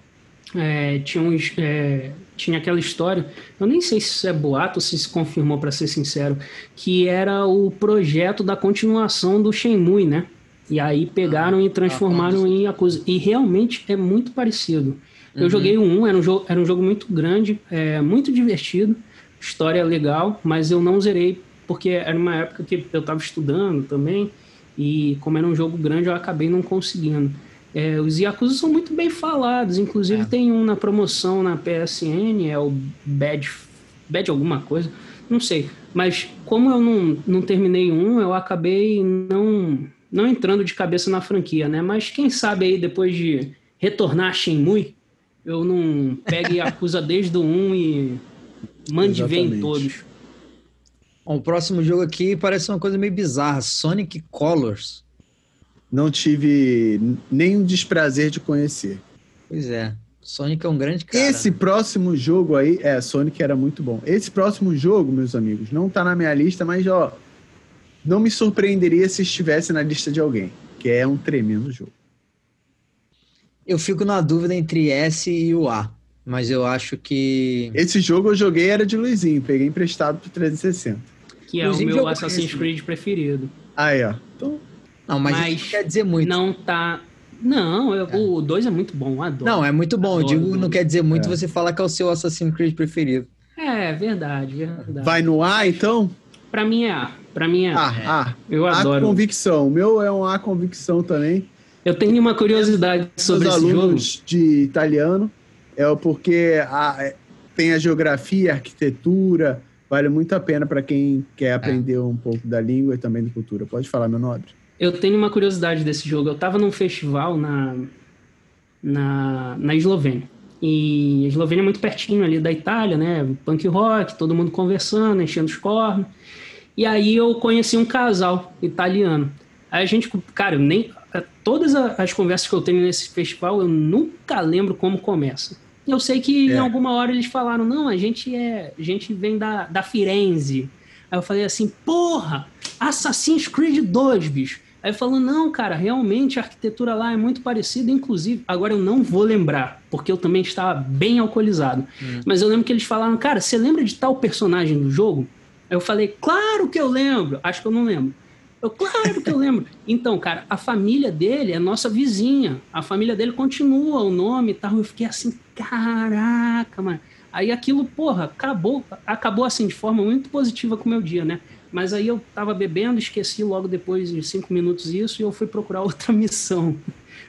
é, tinha uns. É, tinha aquela história, eu nem sei se isso é boato ou se se confirmou, para ser sincero, que era o projeto da continuação do Shenmue, né? E aí pegaram ah, e transformaram ah, em Yakuza. E realmente é muito parecido. Eu uhum. joguei o 1, era um jogo, era um jogo muito grande, é, muito divertido, história legal, mas eu não zerei porque era uma época que eu estava estudando também, e como era um jogo grande, eu acabei não conseguindo. É, os Yakuza são muito bem falados, inclusive é. tem um na promoção na PSN, é o Bad, Bad alguma coisa, não sei. Mas como eu não, não terminei um, eu acabei não, não entrando de cabeça na franquia, né? Mas quem sabe aí depois de retornar a Shenmue, eu não pegue [LAUGHS] Yakuza desde o 1 e mande ver em todos. Bom, o próximo jogo aqui parece uma coisa meio bizarra, Sonic Colors não tive nenhum desprazer de conhecer. Pois é. Sonic é um grande cara. Esse próximo jogo aí, é, Sonic era muito bom. Esse próximo jogo, meus amigos, não tá na minha lista, mas ó, não me surpreenderia se estivesse na lista de alguém, que é um tremendo jogo. Eu fico na dúvida entre S e o A, mas eu acho que Esse jogo eu joguei era de Luizinho, peguei emprestado pro 360. Que é Luizinho o meu Assassin's Creed preferido. Aí, ó. Então, não, mas, mas não quer dizer muito. Não tá. Não, eu, é. o 2 é muito bom, adoro. Não, é muito bom. Adoro, eu digo, não quer dizer muito é. você falar que é o seu Assassin's Creed preferido. É, verdade, verdade. Vai no A, então? Pra mim é A. Pra mim é A. A, A. Eu adoro. A convicção. O meu é um A convicção também. Eu tenho uma curiosidade sobre esse jogo. de italiano é porque a, é, tem a geografia, a arquitetura, vale muito a pena para quem quer aprender é. um pouco da língua e também da cultura. Pode falar, meu nobre. Eu tenho uma curiosidade desse jogo. Eu estava num festival na, na, na Eslovênia. E a Eslovênia é muito pertinho ali da Itália, né? Punk rock, todo mundo conversando, enchendo os cornos. E aí eu conheci um casal italiano. Aí a gente, cara, nem todas as conversas que eu tenho nesse festival, eu nunca lembro como começa. Eu sei que é. em alguma hora eles falaram: "Não, a gente é, a gente vem da, da Firenze". Aí eu falei assim: "Porra, Assassin's Creed 2, bicho". Aí falou, não, cara, realmente a arquitetura lá é muito parecida, inclusive, agora eu não vou lembrar, porque eu também estava bem alcoolizado. Hum. Mas eu lembro que eles falaram, cara, você lembra de tal personagem do jogo? Aí eu falei, claro que eu lembro. Acho que eu não lembro. Eu, claro que eu lembro. [LAUGHS] Então, cara, a família dele é nossa vizinha. A família dele continua o nome e tal. Eu fiquei assim, caraca, mano. Aí aquilo, porra, acabou, acabou assim de forma muito positiva com o meu dia, né? Mas aí eu tava bebendo, esqueci logo depois de cinco minutos isso e eu fui procurar [LAUGHS] outra missão.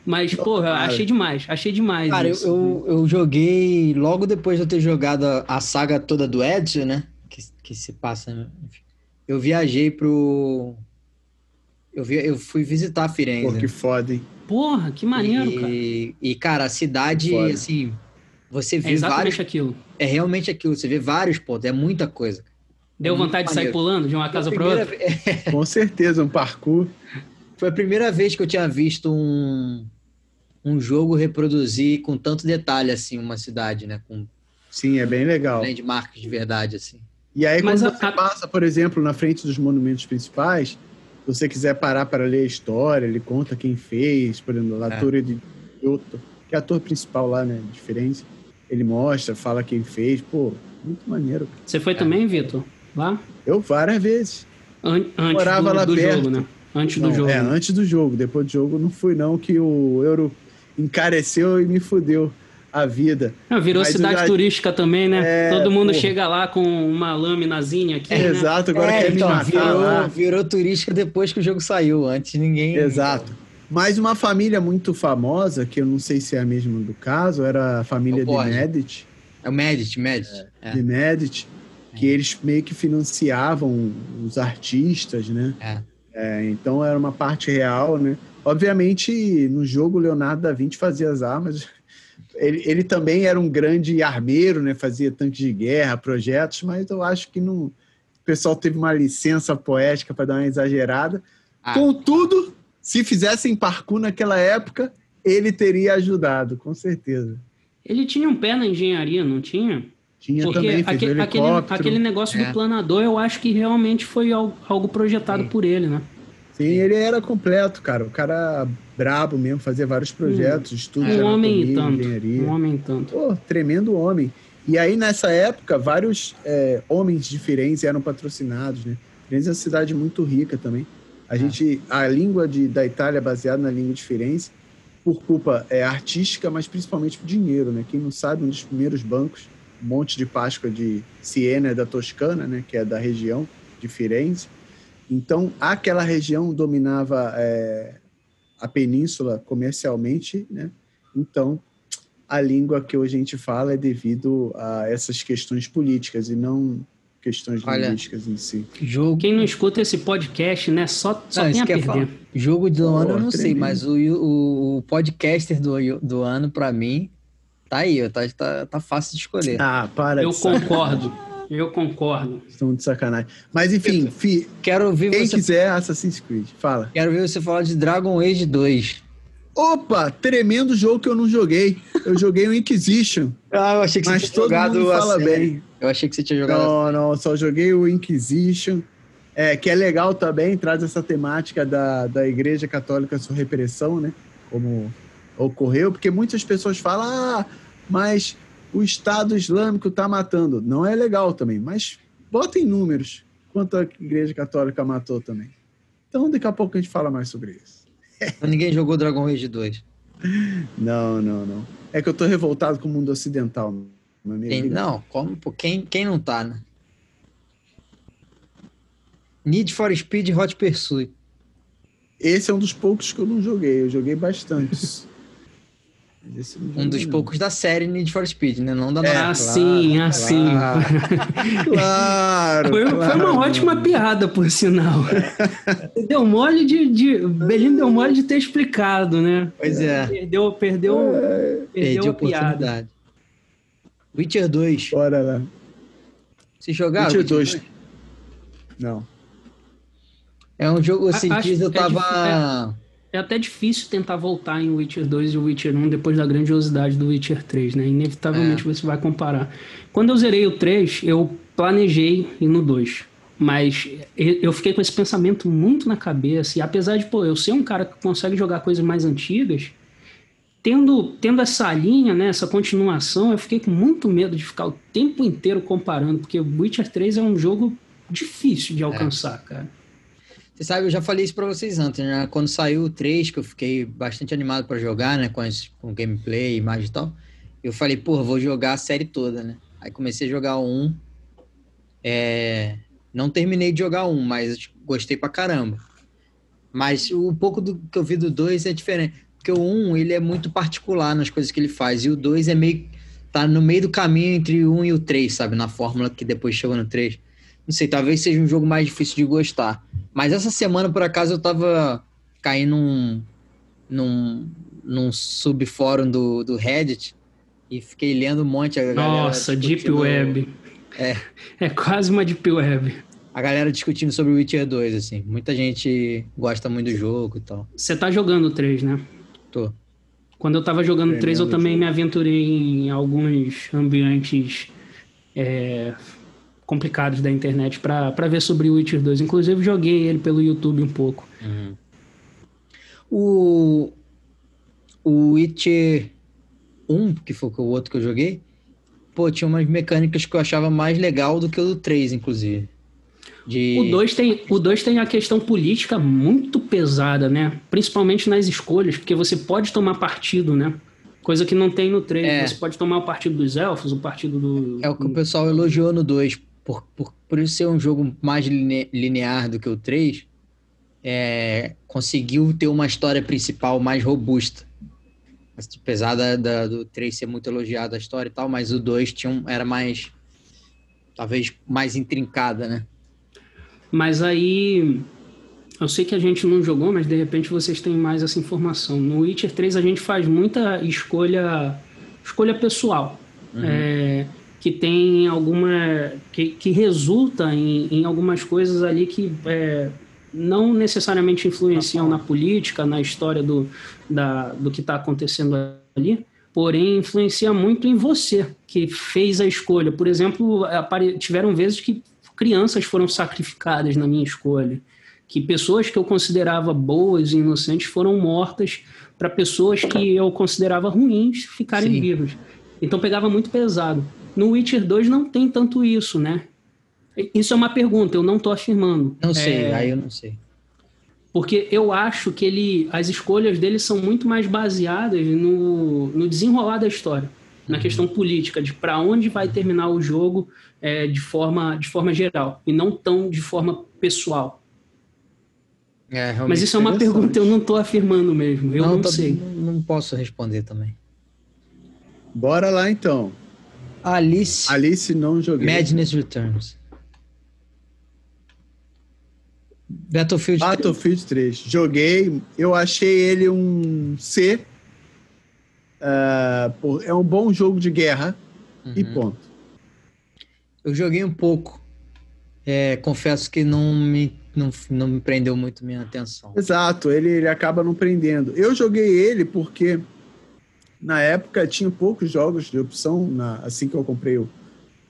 Mas, porra, achei demais, achei demais. Cara, eu, eu, eu, joguei logo depois de eu ter jogado a, saga toda do Edson, né? Que, que se passa. Eu viajei pro. Eu, vi, eu fui visitar a Firenze. Pô, que foda, hein? Porra, que maneiro, e, cara. E, cara, a cidade, assim. Você é vê é exatamente vários. aquilo. É realmente aquilo. Você vê vários pontos, é muita coisa. Deu vontade de sair pulando de uma casa para outra? [LAUGHS] Com certeza, um parkour. Foi a primeira vez que eu tinha visto um, um jogo reproduzir com tanto detalhe assim uma cidade, né? Com Sim, é bem legal. Landmarks de verdade, assim. E aí, Mas quando a... você passa, por exemplo, na frente dos monumentos principais, se você quiser parar para ler a história, ele conta quem fez, por exemplo, a é. Torre de Kyoto, que é a torre principal lá, né? Diferente. Ele mostra, fala quem fez. Pô, muito maneiro. Você foi é. também, Vitor? Lá? Eu várias vezes. An antes Morava do, lá do perto. jogo, né? Antes não, do jogo. É, antes do jogo. Depois do jogo não fui, não, que o euro encareceu e me fudeu a vida. Ah, virou Mas cidade já... turística também, né? É, Todo mundo porra. chega lá com uma lâminazinha aqui. É, né? Exato, agora é, quer então, me matar. Virou, lá. virou turística depois que o jogo saiu. Antes ninguém. Exato. Mas uma família muito famosa, que eu não sei se é a mesma do caso, era a família de Medici. É o Medici, Medici. É. De Medici, que é. eles meio que financiavam os artistas, né? É. é. então era uma parte real, né? Obviamente, no jogo, Leonardo da Vinci fazia as armas. [LAUGHS] Ele, ele também era um grande armeiro, né? Fazia tanques de guerra, projetos, mas eu acho que não... o pessoal teve uma licença poética para dar uma exagerada. Ah. Contudo, se fizessem parkour naquela época, ele teria ajudado, com certeza. Ele tinha um pé na engenharia, não tinha? Tinha Porque também, fez aquele, aquele, aquele negócio é. do planador, eu acho que realmente foi algo projetado Sim. por ele, né? Sim, ele era completo, cara. O cara brabo mesmo, fazia vários projetos, hum. estudos um homem tanto, engenharia. Um homem tanto. Pô, tremendo homem. E aí, nessa época, vários é, homens de Firenze eram patrocinados, né? Firenze é uma cidade muito rica também. A é. gente, a língua de, da Itália é baseada na língua de Firenze, por culpa é, artística, mas principalmente por dinheiro, né? Quem não sabe, um dos primeiros bancos, Monte de Páscoa de Siena, da Toscana, né? Que é da região de Firenze. Então, aquela região dominava é, a península comercialmente, né? Então, a língua que hoje a gente fala é devido a essas questões políticas e não questões Olha, linguísticas em si. Jogo... Quem não escuta esse podcast, né, só, só não, tem a perder. Falar. Jogo do oh, ano eu não sei, mas o, o, o podcaster do, do ano, para mim, tá aí, tá, tá, tá fácil de escolher. Ah, para Eu concordo. Eu concordo. Estão de sacanagem. Mas enfim, fi, quero ouvir quem você... quiser Assassin's Creed, fala. Quero ver você falar de Dragon Age 2. Opa, tremendo jogo que eu não joguei. Eu joguei o Inquisition. [LAUGHS] ah, eu achei que você tinha jogado fala bem. Eu achei que você tinha jogado. Não, não, só joguei o Inquisition. É, que é legal também, traz essa temática da, da Igreja Católica sua repressão, né? Como ocorreu, porque muitas pessoas falam, ah, mas o Estado Islâmico está matando. Não é legal também, mas bota em números quanto a Igreja Católica matou também. Então, daqui a pouco a gente fala mais sobre isso. Ninguém jogou Dragon Age 2. [LAUGHS] Não, não, não. É que eu tô revoltado com o mundo ocidental. Quem, não, como, quem, quem não tá, né? Need for Speed Hot Pursuit. Esse é um dos poucos que eu não joguei. Eu joguei bastante. [LAUGHS] Um dos poucos da série Need for Speed, né? Não da é, nova. Assim, assim. Claro. foi, [LAUGHS] claro. foi, uma ótima piada, por sinal. [LAUGHS] deu mole de, de. Belinho deu mole de ter explicado, né? Pois é. Perdeu, perdeu, é. perdeu a piada. Witcher 2. Bora lá. Se jogar? Witcher, Witcher 2. 2? Não. É um jogo assim que eu tava. É é até difícil tentar voltar em Witcher 2 e Witcher 1 depois da grandiosidade do Witcher 3, né? Inevitavelmente é. você vai comparar. Quando eu zerei o 3, eu planejei ir no 2. Mas eu fiquei com esse pensamento muito na cabeça. E apesar de, pô, eu ser um cara que consegue jogar coisas mais antigas, tendo, tendo essa linha, né, essa continuação, eu fiquei com muito medo de ficar o tempo inteiro comparando, porque o Witcher 3 é um jogo difícil de é. alcançar, é. cara. Você sabe, eu já falei isso para vocês antes, né? Quando saiu o 3, que eu fiquei bastante animado para jogar, né? Com, as, com gameplay, imagem e tal. Eu falei, pô, vou jogar a série toda, né? Aí comecei a jogar o 1. É... Não terminei de jogar um, mas gostei pra caramba. Mas o pouco do que eu vi do 2 é diferente. Porque o 1, ele é muito particular nas coisas que ele faz. E o 2 é meio... Tá no meio do caminho entre o 1 e o 3, sabe? Na fórmula que depois chegou no 3. Não sei, talvez seja um jogo mais difícil de gostar. Mas essa semana, por acaso, eu tava caindo num, num, num subfórum do, do Reddit e fiquei lendo um monte. A Nossa, Deep Web. É. É quase uma Deep Web. A galera discutindo sobre o Witcher 2, assim. Muita gente gosta muito do jogo e tal. Você tá jogando o 3, né? Tô. Quando eu tava jogando Tremendo 3, eu também jogo. me aventurei em alguns ambientes é, complicados da internet para ver sobre o Witcher 2. Inclusive, joguei ele pelo YouTube um pouco. Uhum. O, o Witcher 1, que foi o outro que eu joguei, pô, tinha umas mecânicas que eu achava mais legal do que o do 3, inclusive. De... O 2 tem, o dois tem a questão política muito pesada, né? Principalmente nas escolhas, porque você pode tomar partido, né? Coisa que não tem no 3. É. Você pode tomar o partido dos elfos, o partido do. É o que o pessoal elogiou no 2. Por, por, por isso ser um jogo mais linear do que o 3, é, conseguiu ter uma história principal mais robusta. Apesar da, da, do 3 ser muito elogiado a história e tal, mas o 2 tinha um, era mais. talvez mais intrincada, né? Mas aí. Eu sei que a gente não jogou, mas de repente vocês têm mais essa informação. No Witcher 3 a gente faz muita escolha escolha pessoal. Uhum. É, que tem alguma. que, que resulta em, em algumas coisas ali que é, não necessariamente influenciam na política, na história do, da, do que está acontecendo ali, porém influencia muito em você que fez a escolha. Por exemplo, tiveram vezes que crianças foram sacrificadas na minha escolha, que pessoas que eu considerava boas e inocentes foram mortas para pessoas que eu considerava ruins ficarem Sim. vivas. Então pegava muito pesado. No Witcher 2 não tem tanto isso, né? Isso é uma pergunta, eu não estou afirmando. Não sei, é... aí eu não sei. Porque eu acho que ele, as escolhas dele são muito mais baseadas no, no desenrolar da história na uhum. questão política, de para onde vai terminar o jogo é, de, forma, de forma geral, e não tão de forma pessoal. É, Mas isso é uma pergunta, eu não estou afirmando mesmo, eu não, não tô, sei. Não posso responder também. Bora lá então. Alice. Alice não joguei. Madness Returns. Battlefield, Battlefield 3. 3. Joguei, eu achei ele um C Uh, é um bom jogo de guerra uhum. e ponto. Eu joguei um pouco. É, confesso que não me, não, não me prendeu muito minha atenção. Exato, ele, ele acaba não prendendo. Eu joguei ele porque na época tinha poucos jogos de opção, na, assim que eu comprei o,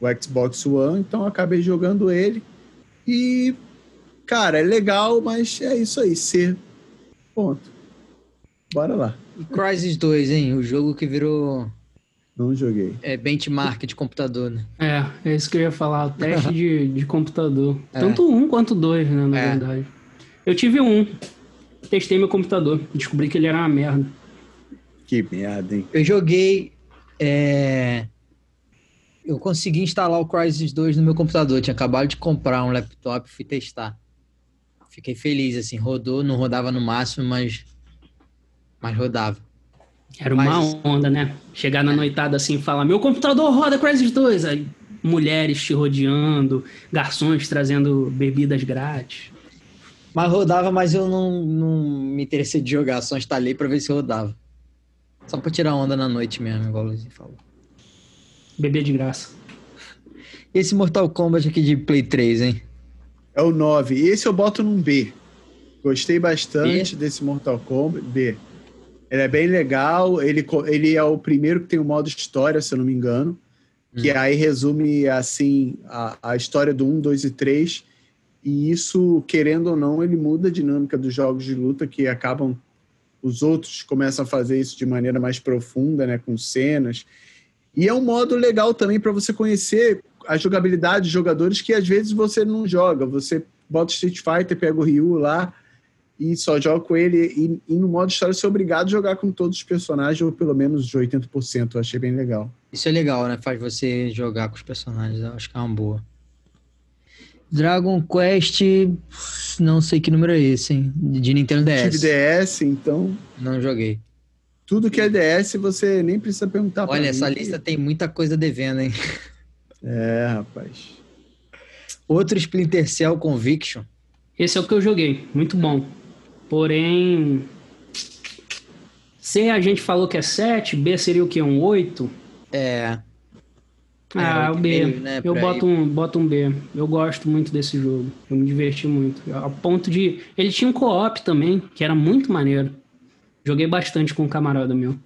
o Xbox One, então eu acabei jogando ele. E, cara, é legal, mas é isso aí, ser. Ponto. Bora lá. E Crysis 2, hein? O jogo que virou. Não joguei. É benchmark de computador, né? É, é isso que eu ia falar. O [LAUGHS] teste de, de computador. É. Tanto um quanto dois, né? Na é. verdade. Eu tive um. Testei meu computador. Descobri que ele era uma merda. Que merda, hein? Eu joguei. É... Eu consegui instalar o Crysis 2 no meu computador. Eu tinha acabado de comprar um laptop e fui testar. Fiquei feliz, assim. Rodou, não rodava no máximo, mas mas rodava. Era uma mas... onda, né? Chegar na noitada assim e falar: Meu computador roda Crysis 2. Aí, mulheres te rodeando, garçons trazendo bebidas grátis. Mas rodava, mas eu não, não me interessei de jogar, só instalei pra ver se rodava. Só pra tirar onda na noite mesmo, igual o Luizinho falou. Beber de graça. Esse Mortal Kombat aqui de Play 3, hein? É o 9. Esse eu boto num B. Gostei bastante B? desse Mortal Kombat. B. Ele é bem legal. Ele, ele é o primeiro que tem o modo história, se eu não me engano. Que hum. aí resume, assim, a, a história do 1, 2 e 3. E isso, querendo ou não, ele muda a dinâmica dos jogos de luta que acabam. Os outros começam a fazer isso de maneira mais profunda, né? Com cenas. E é um modo legal também para você conhecer a jogabilidade de jogadores que às vezes você não joga. Você bota Street Fighter, pega o Ryu lá e só joga com ele. E, e, no modo história, você é obrigado a jogar com todos os personagens, ou pelo menos de 80%. Eu achei bem legal. Isso é legal, né? Faz você jogar com os personagens. Eu acho que é uma boa. Dragon Quest, não sei que número é esse, hein? De Nintendo DS. Tive DS, então. Não joguei. Tudo que é DS, você nem precisa perguntar Olha, essa lista tem muita coisa devendo, hein? É, rapaz. Outro Splinter Cell Conviction. Esse é o que eu joguei. Muito bom. Porém, C a gente falou que é 7, B seria o que? Um 8? É. Ah, é, o B. Meio, né, eu boto um, boto um B. Eu gosto muito desse jogo. Eu me diverti muito. Ao ponto de. Ele tinha um co-op também, que era muito maneiro. Joguei bastante com um camarada meu.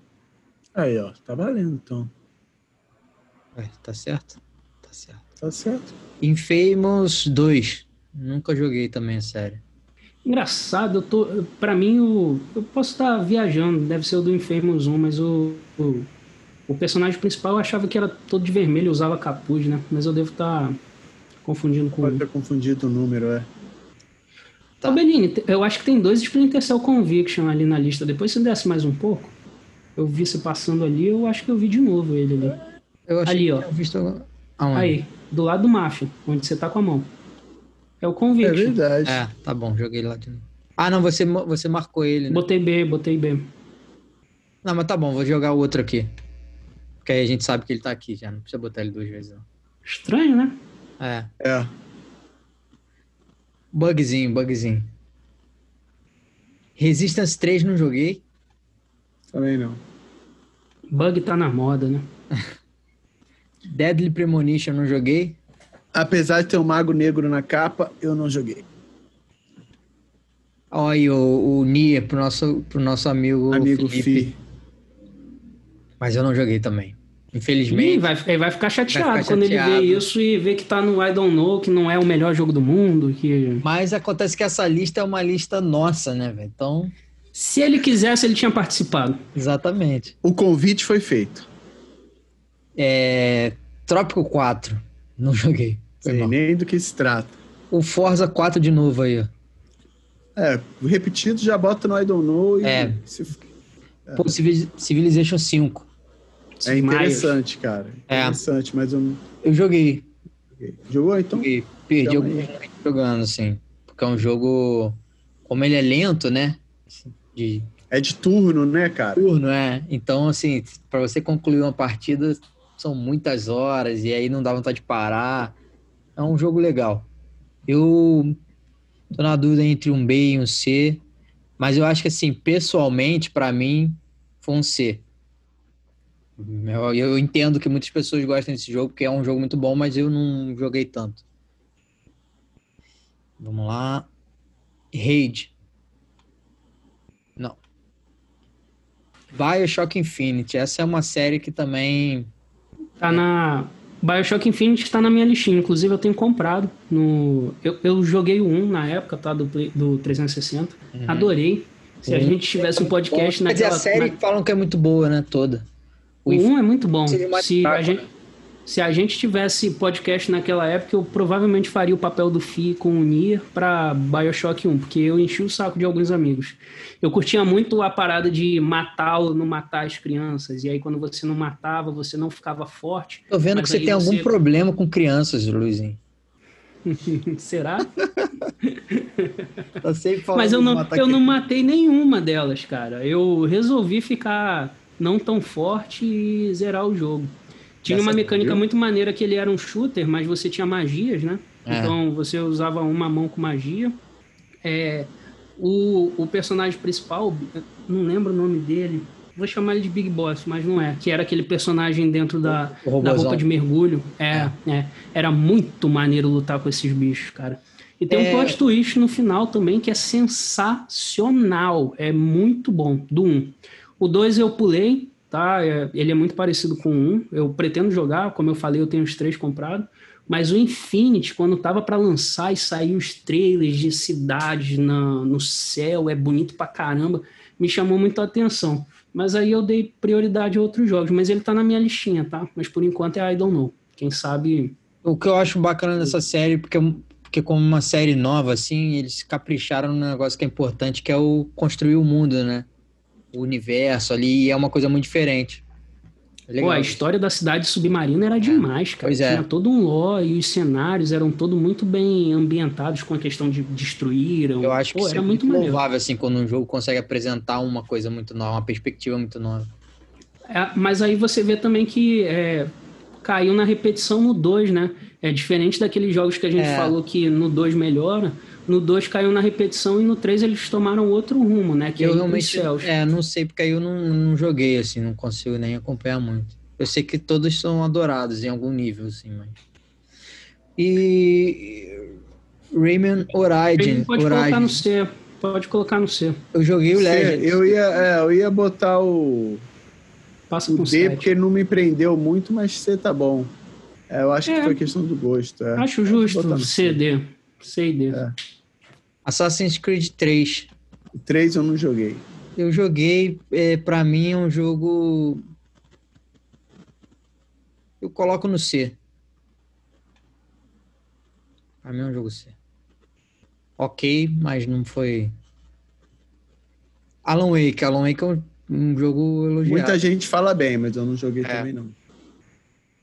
Aí, ó, tá valendo então. É, tá certo? Tá certo. Tá certo. Infamous 2. Nunca joguei também a série. Engraçado, eu tô. Pra mim, o, eu posso estar viajando, deve ser o do Infamous 1, mas o, o, o personagem principal eu achava que era todo de vermelho usava capuz, né? Mas eu devo estar confundindo com. Pode ter confundido o número, é. Tá. Ô, Beline, eu acho que tem dois Splinter Cell Conviction ali na lista. Depois você desce mais um pouco. Eu vi você passando ali, eu acho que eu vi de novo ele ali. Eu ali, ó. Visto... Aonde? Aí, do lado do Mafia, onde você tá com a mão. É o Conviction. É verdade. É, tá bom, joguei lá de novo. Ah, não, você, você marcou ele, né? Botei B, botei B. Não, mas tá bom, vou jogar o outro aqui. Porque aí a gente sabe que ele tá aqui já, não precisa botar ele duas vezes. Não. Estranho, né? É. É. Bugzinho, bugzinho. Resistance 3 não joguei. Também não. Bug tá na moda, né? [LAUGHS] Deadly Premonition não joguei. Apesar de ter um mago negro na capa, eu não joguei. Olha o, o Nia pro nosso, pro nosso amigo, Amigo Felipe. Fi. Mas eu não joguei também. Infelizmente. Ih, vai, ele vai ficar chateado Vai ficar quando chateado. ele vê isso e vê que tá no I Don't Know, que não é o melhor jogo do mundo. que Mas acontece que essa lista é uma lista nossa, né, velho? Então, Se ele quisesse, ele tinha participado. exatamente. O convite foi feito. É... Trópico 4. Não joguei. Foi Sei mal. nem do que se trata. O Forza 4 de novo aí, ó. É, repetido já bota no I don't know e É. se- Pô, Civil- Civilization 5. É interessante, cara. É. Interessante, mas eu não Eu joguei. joguei. Jogou então? Joguei. Perdi Então, algum aí. jogando, assim. Porque é um jogo. Como ele é lento, né? De É de turno, né, cara? turno, é. Então, assim, pra você concluir uma partida, são muitas horas, e aí não dá vontade de parar. É um jogo legal. Eu tô na dúvida entre um B e um C, mas eu acho que, assim, pessoalmente, pra mim, foi um C. Eu, eu entendo que muitas pessoas gostam desse jogo, porque é um jogo muito bom, mas eu não joguei tanto. Vamos lá. Raid. Não. Bioshock Infinite. Essa é uma série que também. Tá na. Bioshock Infinite está na minha listinha. Inclusive, eu tenho comprado. no Eu, eu joguei o 1 na época, tá? Do, do 360. Adorei. Se a Uhum. gente tivesse um podcast Quer dizer, naquela. a série na- falam que é muito boa, né? Toda. O 1 é muito bom. Se a, gente, né? se a gente tivesse podcast naquela época, eu provavelmente faria o papel do Fi com o Nier pra Bioshock 1, porque eu enchi o saco de alguns amigos. Eu curtia muito a parada de matar ou não matar as crianças, e aí quando você não matava, você não ficava forte. Tô vendo que você tem algum você- problema com crianças, Luizinho. [LAUGHS] Será? [LAUGHS] Tá sempre falando Mas eu de não, eu não matei nenhuma delas, cara. Eu resolvi ficar não tão forte e zerar o jogo. Tinha Essa uma mecânica viu? muito maneira que ele era um shooter, mas você tinha magias, né? É. Então você usava uma mão com magia. É, o, o personagem principal, não lembro o nome dele, vou chamar ele de Big Boss, mas não é. Que era aquele personagem dentro da, da roupa de mergulho. É, é. Era muito maneiro lutar com esses bichos, cara. E tem É. um plot twist no final também que é sensacional. É muito bom. Do 1. O 2 eu pulei, tá? É, ele é muito parecido com o 1. Eu pretendo jogar, como eu falei, eu tenho os três comprados. Mas o Infinity, quando tava para lançar e sair os trailers de cidades na, no céu, é bonito pra caramba, me chamou muito a atenção. Mas aí eu dei prioridade a outros jogos. Mas ele tá na minha listinha, tá? Mas por enquanto é I Don't Know. Quem sabe O que eu acho bacana dessa série, porque, porque como uma série nova, assim, eles capricharam num negócio que é importante, que é o construir o mundo, né? O universo ali, e é uma coisa muito diferente. É legal. Pô, a história da cidade submarina era demais, cara. Pois é. Tinha todo um lore e os cenários eram todos muito bem ambientados com a questão de destruíram. Eu acho que Pô, isso era é muito muito louvável, assim, quando um jogo consegue apresentar uma coisa muito nova, uma perspectiva muito nova. É, mas aí você vê também que é, caiu na repetição no 2, né? É diferente daqueles jogos que a gente É. falou que no 2 melhora. No 2 caiu na repetição e no 3 eles tomaram outro rumo, né? Que é eu pros realmente, é, não sei, porque aí eu não, não joguei, assim, não consigo nem acompanhar muito. Eu sei que todos são adorados em algum nível, assim, mas... E... Rayman Origin, pode colocar no Origin. C. Pode colocar no C. Eu joguei o Legends. eu, ia, é, eu ia botar o. passa o D 7. porque ele não me prendeu muito, mas C tá bom. É, eu acho É. que foi questão do gosto. é. Acho justo, C, D. C e D. Assassin's Creed 3. O 3 eu não joguei. Eu joguei, é, para mim é um jogo. Eu coloco no C. Pra mim é um jogo C. Ok, mas não foi. Alan Wake. Alan Wake é um, um jogo elogiado. Muita gente fala bem, mas eu não joguei É. também não.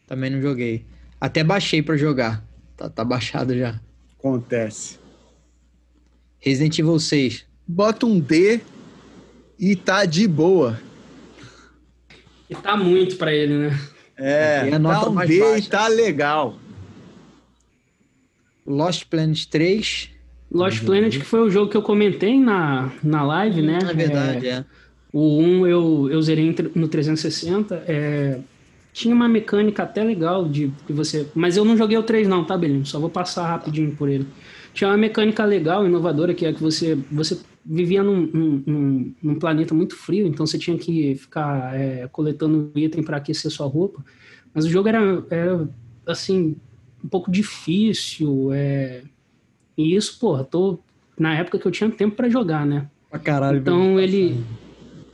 Também não joguei. Até baixei pra jogar. Tá, tá baixado já. Acontece. Resident Evil 6. Bota um D e tá de boa. E tá muito pra ele, né? É, nota dá um D baixa. e tá legal. Lost Planet 3. Lost Planet, que foi o jogo que eu comentei na, na live, né? É verdade, é. O 1 eu, eu zerei no 360. É, tinha uma mecânica até legal de que você. Mas eu não joguei o 3, não, tá, Belinho? Só vou passar rapidinho por ele. Tinha uma mecânica legal, inovadora, que é que você, você vivia num, num, num- planeta muito frio, então você tinha que ficar é, coletando item para aquecer sua roupa. Mas o jogo era, era assim, um pouco difícil. É, e isso, porra, tô na época que eu tinha tempo para jogar, né? Pra caralho. Então ele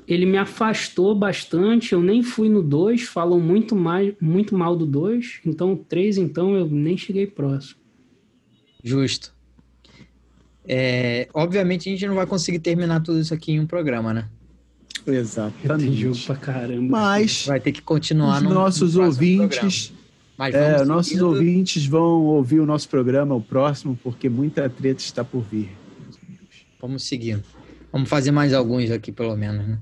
ele me afastou bastante, eu nem fui no 2, falam muito mais, muito mal do 2, então o 3 então eu nem cheguei próximo. Justo. É, obviamente a gente não vai conseguir terminar tudo isso aqui em um programa, né? Tem Exatamente. jogo pra caramba. Mas Vai ter que continuar os no nossos no ouvintes, Mas é, nossos seguindo. ouvintes vão ouvir o nosso programa, o próximo, porque muita treta está por vir. Vamos seguindo. Vamos fazer mais alguns aqui, pelo menos, né?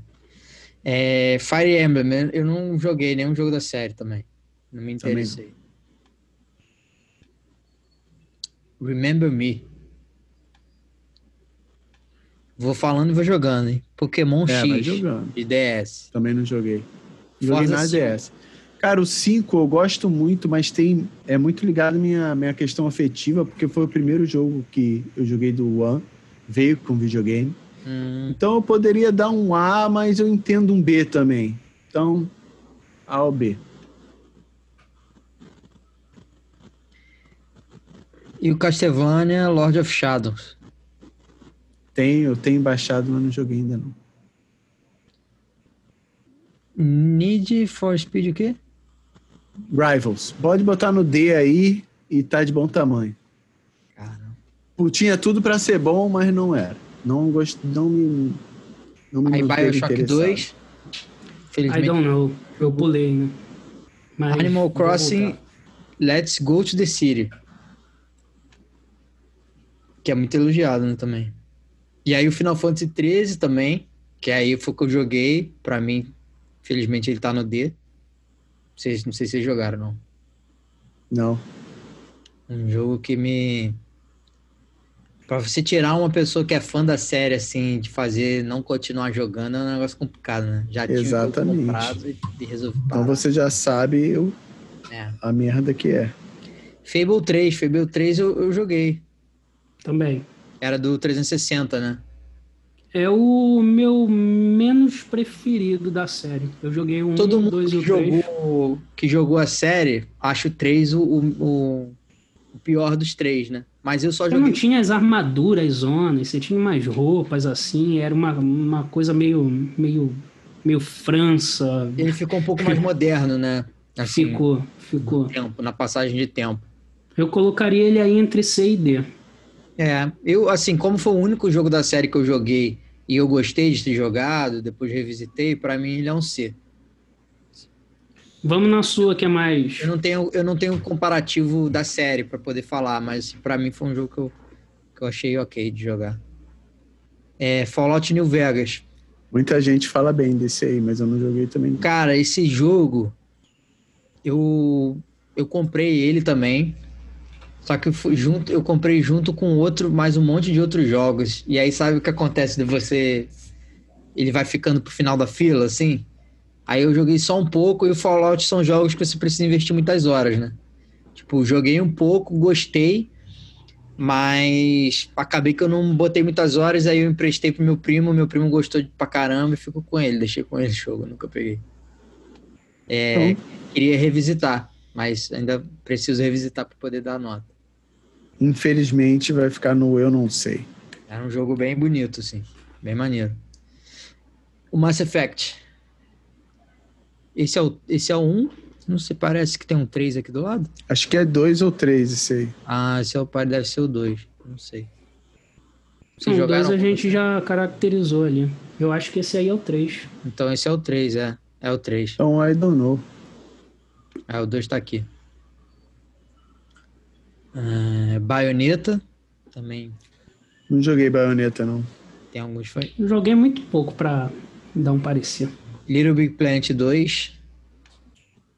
É, Fire Emblem, eu não joguei nenhum jogo da série também. Não me Também interessei. Remember Me. Vou falando e vou jogando, hein? Pokémon É, X jogando. de DS. Também não joguei. Joguei Forza na 5. DS. Cara, o 5 eu gosto muito, mas tem é muito ligado à minha, minha questão afetiva, porque foi o primeiro jogo que eu joguei do One, veio com videogame. Hum, Então eu poderia dar um A, mas eu entendo um B também. Então, A ou B. E o Castlevania Lord of Shadows. Tenho, eu tenho baixado, mas não joguei ainda não. Need for Speed o quê? Rivals. Pode botar no D aí e tá de bom tamanho. Caramba. Tinha tudo pra ser bom, mas não era. Não gosto, não me não me Aí Bioshock interessado. 2. I Felizmente. don't know, eu pulei, né? Mas Animal Crossing. Let's Go to the City. Que é muito elogiado, né, também. E aí o Final Fantasy 13 também, que aí foi o que eu joguei. Pra mim, felizmente ele tá no D. Vocês, não sei se vocês jogaram, não. Não. Um jogo que me. Pra você tirar uma pessoa que é fã da série, assim, de fazer, não continuar jogando, é um negócio complicado, né? Já tinha Exatamente. comprado e, e resolvi Então você já sabe o- É. a merda que é. Fable 3, Fable 3 eu, eu joguei. Também. Era do 360, né? É o meu menos preferido da série. Eu joguei 1, Todo mundo 2 e que o 3. jogou, que jogou a série, acha o 3 o, o, o pior dos três, né? Mas eu só Eu não joguei. tinha as armaduras, zonas, você tinha umas roupas assim, era uma, uma coisa meio, meio, meio França. Ele ficou um pouco mais moderno, né? Assim, ficou, ficou. tempo, na passagem de tempo. Eu colocaria ele aí entre C e D. É, eu, assim, como foi o único jogo da série que eu joguei e eu gostei de ter jogado, depois revisitei, pra mim ele é um C. Vamos na sua, que é mais. Eu não tenho, eu não tenho um comparativo da série pra poder falar, mas pra mim foi um jogo que eu, que eu achei ok de jogar. É Fallout New Vegas. Muita gente fala bem desse aí, mas eu não joguei também. Cara, esse jogo eu eu comprei ele também. Só que eu fui junto, eu comprei junto com outro, mais um monte de outros jogos. E aí sabe o que acontece de você ele vai ficando pro final da fila assim? Aí eu joguei só um pouco e o Fallout são jogos que você precisa investir muitas horas, né? Tipo, joguei um pouco, gostei, mas acabei que eu não botei muitas horas, aí eu emprestei pro meu primo, meu primo gostou de- pra caramba e ficou com ele, deixei com ele o jogo, nunca peguei. É, então, queria revisitar, mas ainda preciso revisitar para poder dar nota. Infelizmente vai ficar no eu não sei. Era um jogo bem bonito, sim. Bem maneiro. O Mass Effect. Esse é o, esse é o 1. Não se parece que tem um 3 aqui do lado? Acho que é 2 ou 3 esse aí. Ah, esse é o pai, deve ser o 2. Não sei. Vocês o 2 a gente já caracterizou ali. Eu acho que esse aí é o 3. Então esse é o 3, é. É o 3. Então I don't know. Ah, o 2 tá aqui. Uh, baioneta. Também. Não joguei baioneta, não. Tem alguns foi. Joguei muito pouco pra dar um parecer. Little Big Planet 2.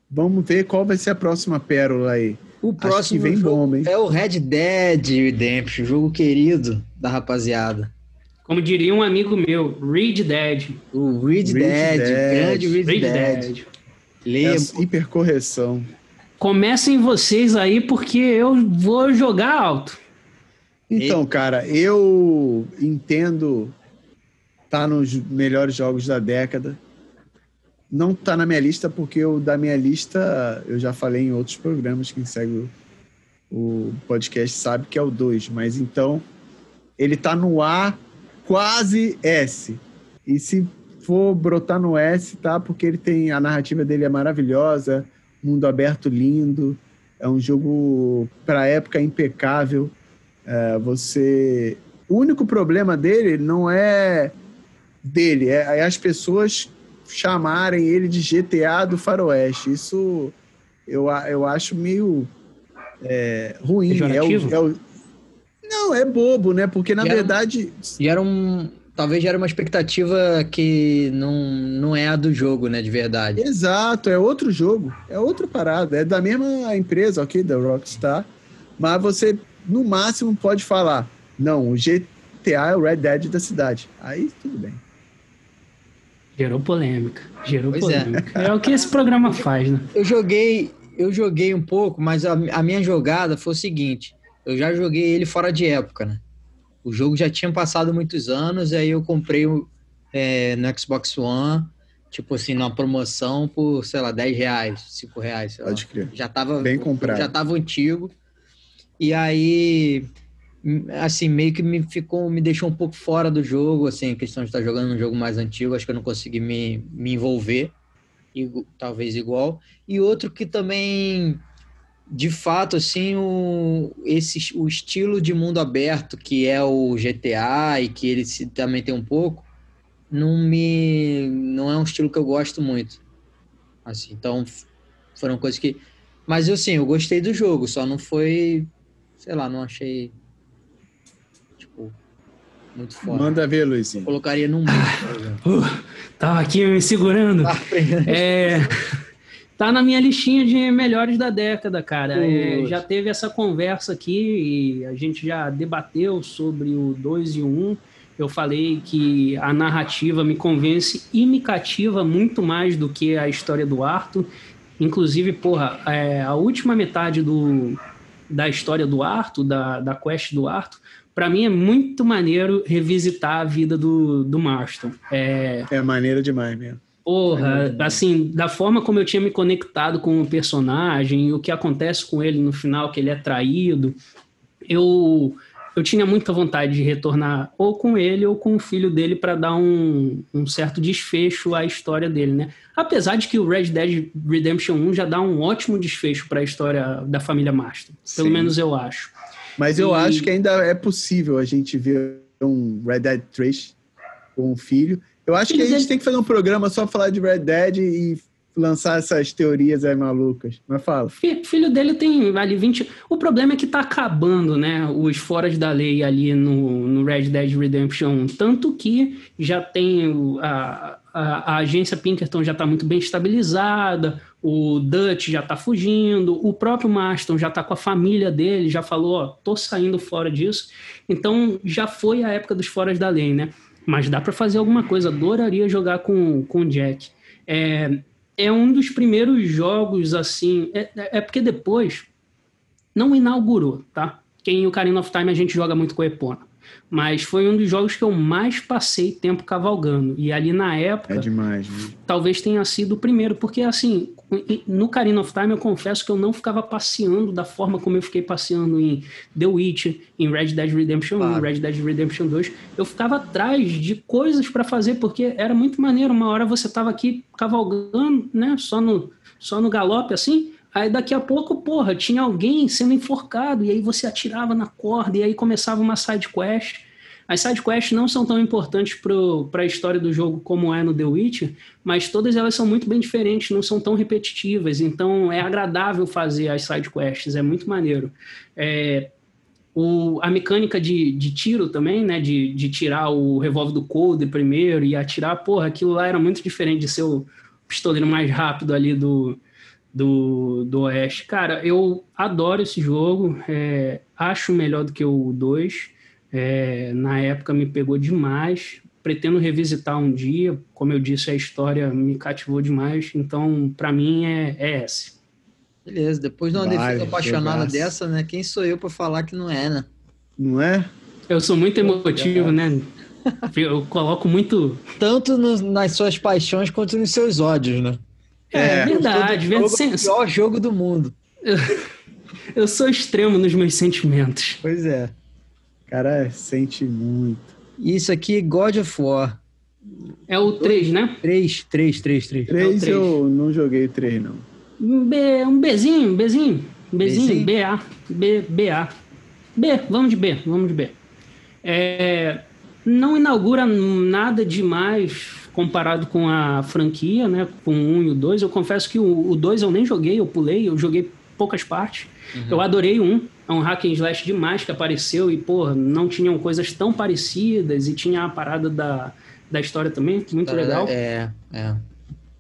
Vamos ver qual vai ser a próxima pérola aí. O próximo vem bom, hein? é o Red Dead Redemption, jogo querido da rapaziada. Como diria um amigo meu, Red Dead. O Red, Dead, Dead, grande Red, Dead. Dead. Lembra. hipercorreção. Comecem vocês aí, porque eu vou jogar alto. Então, cara, eu entendo tá nos melhores jogos da década. Não tá na minha lista porque o da minha lista eu já falei em outros programas, quem segue o, o podcast sabe que é o 2, mas então ele tá no A quase S. E se for brotar no S, tá? Porque ele tem a narrativa dele é maravilhosa, mundo aberto lindo, é um jogo para época impecável. É, você, o único problema dele não é dele, é, é as pessoas chamarem ele de GTA do Faroeste. Isso eu, eu acho meio é, ruim. É o, é o, não, é bobo, né? Porque na e verdade. Era, e era um. Talvez era uma expectativa que não, não é a do jogo, né? De verdade. Exato, é outro jogo. É outra parada. É da mesma empresa, ok? Da Rockstar. Mas você, no máximo, pode falar: não, o GTA é o Red Dead da cidade. Aí tudo bem. Gerou polêmica. Gerou pois é. polêmica. É. é. o que esse programa faz, né? Eu joguei, eu joguei um pouco, mas a, a, minha jogada foi o seguinte: eu já joguei ele fora de época, né? O jogo já tinha passado muitos anos, aí eu comprei é, no Xbox One, tipo assim, numa promoção por, sei lá, 10 reais, 5 reais. Pode crer. Já tava, Bem comprado. Já tava antigo. E aí assim, meio que me ficou, me deixou um pouco fora do jogo, assim, a questão de estar jogando um jogo mais antigo, acho que eu não consegui me, me envolver, e, talvez igual. E outro que também, de fato, assim, o, esse, o estilo de mundo aberto que é o GTA e que ele se, também tem um pouco, não me, não é um estilo que eu gosto muito. Assim, então foram coisas que, mas eu sim, eu gostei do jogo, só não foi, sei lá, não achei muito forte. Manda ver, Luizinho. Eu colocaria num ah, uh, Tava aqui me segurando. Tá, é, tá na minha listinha de melhores da década, cara. É, já teve essa conversa aqui e a gente já debateu sobre o 2 e o 1. Um. Eu falei que a narrativa me convence e me cativa muito mais do que a história do Arthur. Inclusive, porra, é, a última metade do, da história do Arthur, da, da quest do Arthur, para mim é muito maneiro revisitar a vida do, do Marston. É, é maneiro demais mesmo. Porra, é assim, da forma como eu tinha me conectado com o personagem e o que acontece com ele no final, que ele é traído, eu, eu tinha muita vontade de retornar ou com ele ou com o filho dele para dar um, um certo desfecho à história dele, né? Apesar de que o Red Dead Redemption 1 já dá um ótimo desfecho para a história da família Marston. Pelo Sim. menos eu acho. Mas eu acho que ainda é possível a gente ver um Red Dead 3 com um filho. Eu acho que a gente tem que fazer um programa só falar de Red Dead e lançar essas teorias aí malucas. Mas fala. Filho dele tem ali 20. O problema é que tá acabando, né? Os foras da lei ali no, no Red Dead Redemption. Tanto que já tem a, a, a agência Pinkerton já está muito bem estabilizada, o Dutch já está fugindo, o próprio Marston já está com a família dele, já falou, ó, tô saindo fora disso. Então já foi a época dos foras da lei, né? Mas dá para fazer alguma coisa. Adoraria jogar com, com o Jack. É, é um dos primeiros jogos assim. É, é porque depois não inaugurou, tá? Quem em Ocarina of Time a gente joga muito com Epona. Mas foi um dos jogos que eu mais passei tempo cavalgando. E ali na época. É demais, né? Talvez tenha sido o primeiro, porque assim, no Karina of Time eu confesso que eu não ficava passeando da forma como eu fiquei passeando em The Witch, em Red Dead Redemption 1, Red Dead Redemption 2. Eu ficava atrás de coisas para fazer porque era muito maneiro. Uma hora você tava aqui cavalgando, né, só no só no galope assim, Aí daqui a pouco, porra, tinha alguém sendo enforcado, e aí você atirava na corda, e aí começava uma side quest. As side quests não são tão importantes para a história do jogo como é no The Witcher, mas todas elas são muito bem diferentes, não são tão repetitivas, então é agradável fazer as side quests, é muito maneiro. É, o, a mecânica de, de tiro também, né, de, de tirar o revólver do coldre primeiro e atirar, porra, aquilo lá era muito diferente de ser o pistoleiro mais rápido ali do, do, do Oeste. Cara, eu adoro esse jogo, é, acho melhor do que o 2. É, na época me pegou demais. Pretendo revisitar um dia. Como eu disse, a história me cativou demais. Então, para mim, é, é esse. Beleza, depois de uma Vai, defesa apaixonada dessa, né? Quem sou eu para falar que não é, né? Não é? Eu sou muito emotivo, né? Eu coloco muito. Tanto no, nas suas paixões quanto nos seus ódios, né? É, é verdade. Jogo, o pior jogo do mundo. Eu, eu sou extremo nos meus sentimentos. Pois é. Cara, sente muito. Isso aqui, God of War. É o 3, né? 3, 3, 3, 3. 3 é eu não joguei 3, não. Um, B, um Bzinho, um Bzinho. Um Bzinho, BA. B, BA. B, vamos de B, vamos de B. É, não inaugura nada demais comparado com a franquia, né? Com o 1 e o 2. Eu confesso que o 2 eu nem joguei, eu pulei, eu joguei poucas partes. Uhum. Eu adorei o 1. É um hack and slash demais que apareceu e, pô, não tinham coisas tão parecidas e tinha a parada da, da história também, muito legal. É, é.